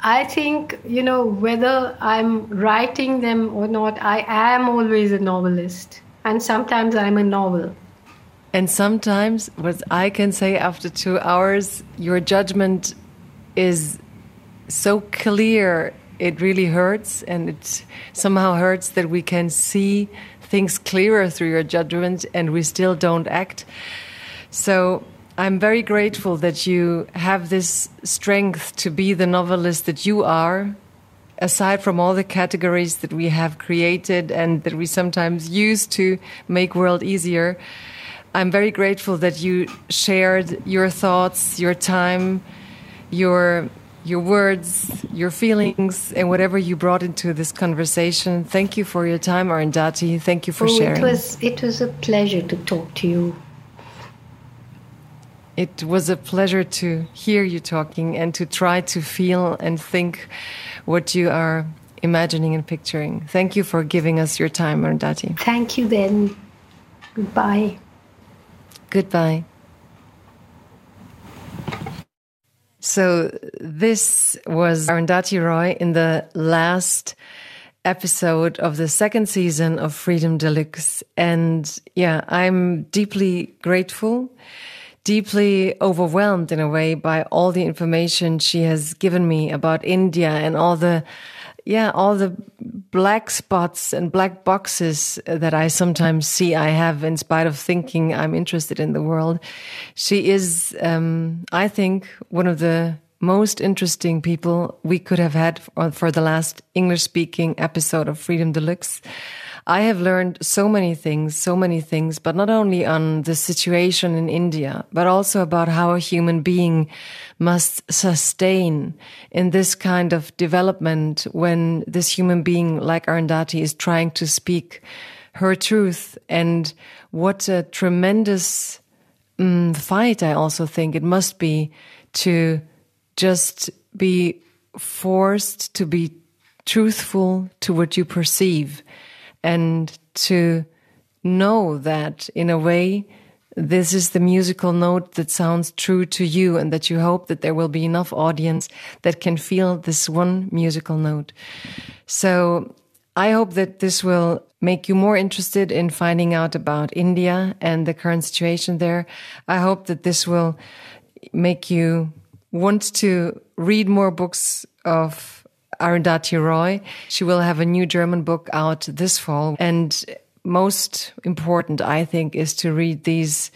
[SPEAKER 1] I think you know whether I'm writing them or not, I am always a novelist, and sometimes I'm a novel.
[SPEAKER 3] And sometimes, what I can say after two hours, your judgment is so clear, it really hurts. And it somehow hurts that we can see things clearer through your judgment and we still don't act. So I'm very grateful that you have this strength to be the novelist that you are, aside from all the categories that we have created and that we sometimes use to make world easier I'm very grateful that you shared your thoughts, your time, your your words, your feelings, and whatever you brought into this conversation. Thank you for your time, Arundhati. Thank you for
[SPEAKER 1] oh,
[SPEAKER 3] sharing.
[SPEAKER 1] It was it was a pleasure to talk to you.
[SPEAKER 3] It was a pleasure to hear you talking and to try to feel and think what you are imagining and picturing. Thank you for giving us your time, Arundhati.
[SPEAKER 1] Thank you then. Goodbye.
[SPEAKER 3] Goodbye. So this was Arundhati Roy in the last episode of the second season of Freedom Deluxe. And yeah, I'm deeply grateful, deeply overwhelmed in a way by all the information she has given me about India and all the yeah, all the black spots and black boxes that I sometimes see I have in spite of thinking I'm interested in the world. She is, um, I think, one of the most interesting people we could have had for the last English speaking episode of Freedom Deluxe. I have learned so many things, so many things, but not only on the situation in India, but also about how a human being must sustain in this kind of development when this human being like Arundhati is trying to speak her truth. And what a tremendous um, fight I also think it must be to just be forced to be truthful to what you perceive and to know that in a way this is the musical note that sounds true to you and that you hope that there will be enough audience that can feel this one musical note. So I hope that this will make you more interested in finding out about India and the current situation there. I hope that this will make you want to read more books of Arundhati Roy. She will have a new German book out this fall. And most important, I think, is to read these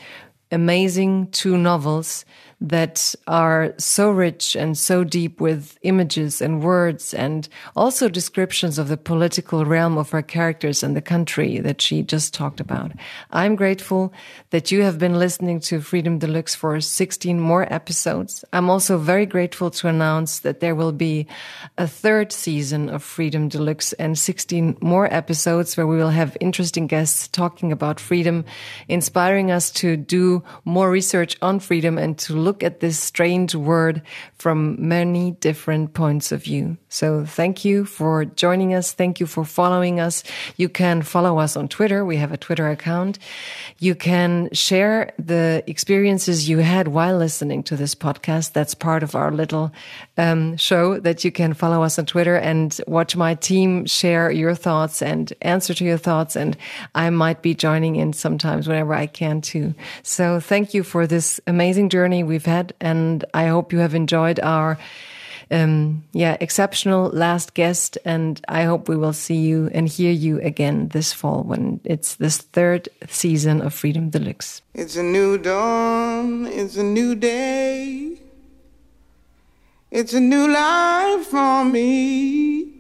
[SPEAKER 3] amazing two novels that are so rich and so deep with images and words and also descriptions of the political realm of her characters and the country that she just talked about. I'm grateful that you have been listening to Freedom Deluxe for 16 more episodes. I'm also very grateful to announce that there will be a third season of Freedom Deluxe and 16 more episodes where we will have interesting guests talking about freedom, inspiring us to do more research on freedom and to look at this strange word from many different points of view. So thank you for joining us. Thank you for following us. You can follow us on Twitter. We have a Twitter account. You can share the experiences you had while listening to this podcast. That's part of our little um, show that you can follow us on Twitter and watch my team share your thoughts and answer to your thoughts. And I might be joining in sometimes whenever I can too. So thank you for this amazing journey we've had. And I hope you have enjoyed our um, yeah, exceptional last guest. And I hope we will see you and hear you again this fall when it's this third season of Freedom Deluxe.
[SPEAKER 2] It's a new dawn, it's a new day. It's a new life for me.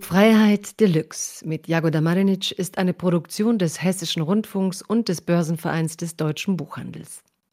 [SPEAKER 3] Freiheit Deluxe mit Jagoda Marinic ist eine Produktion des Hessischen Rundfunks und des Börsenvereins des deutschen Buchhandels.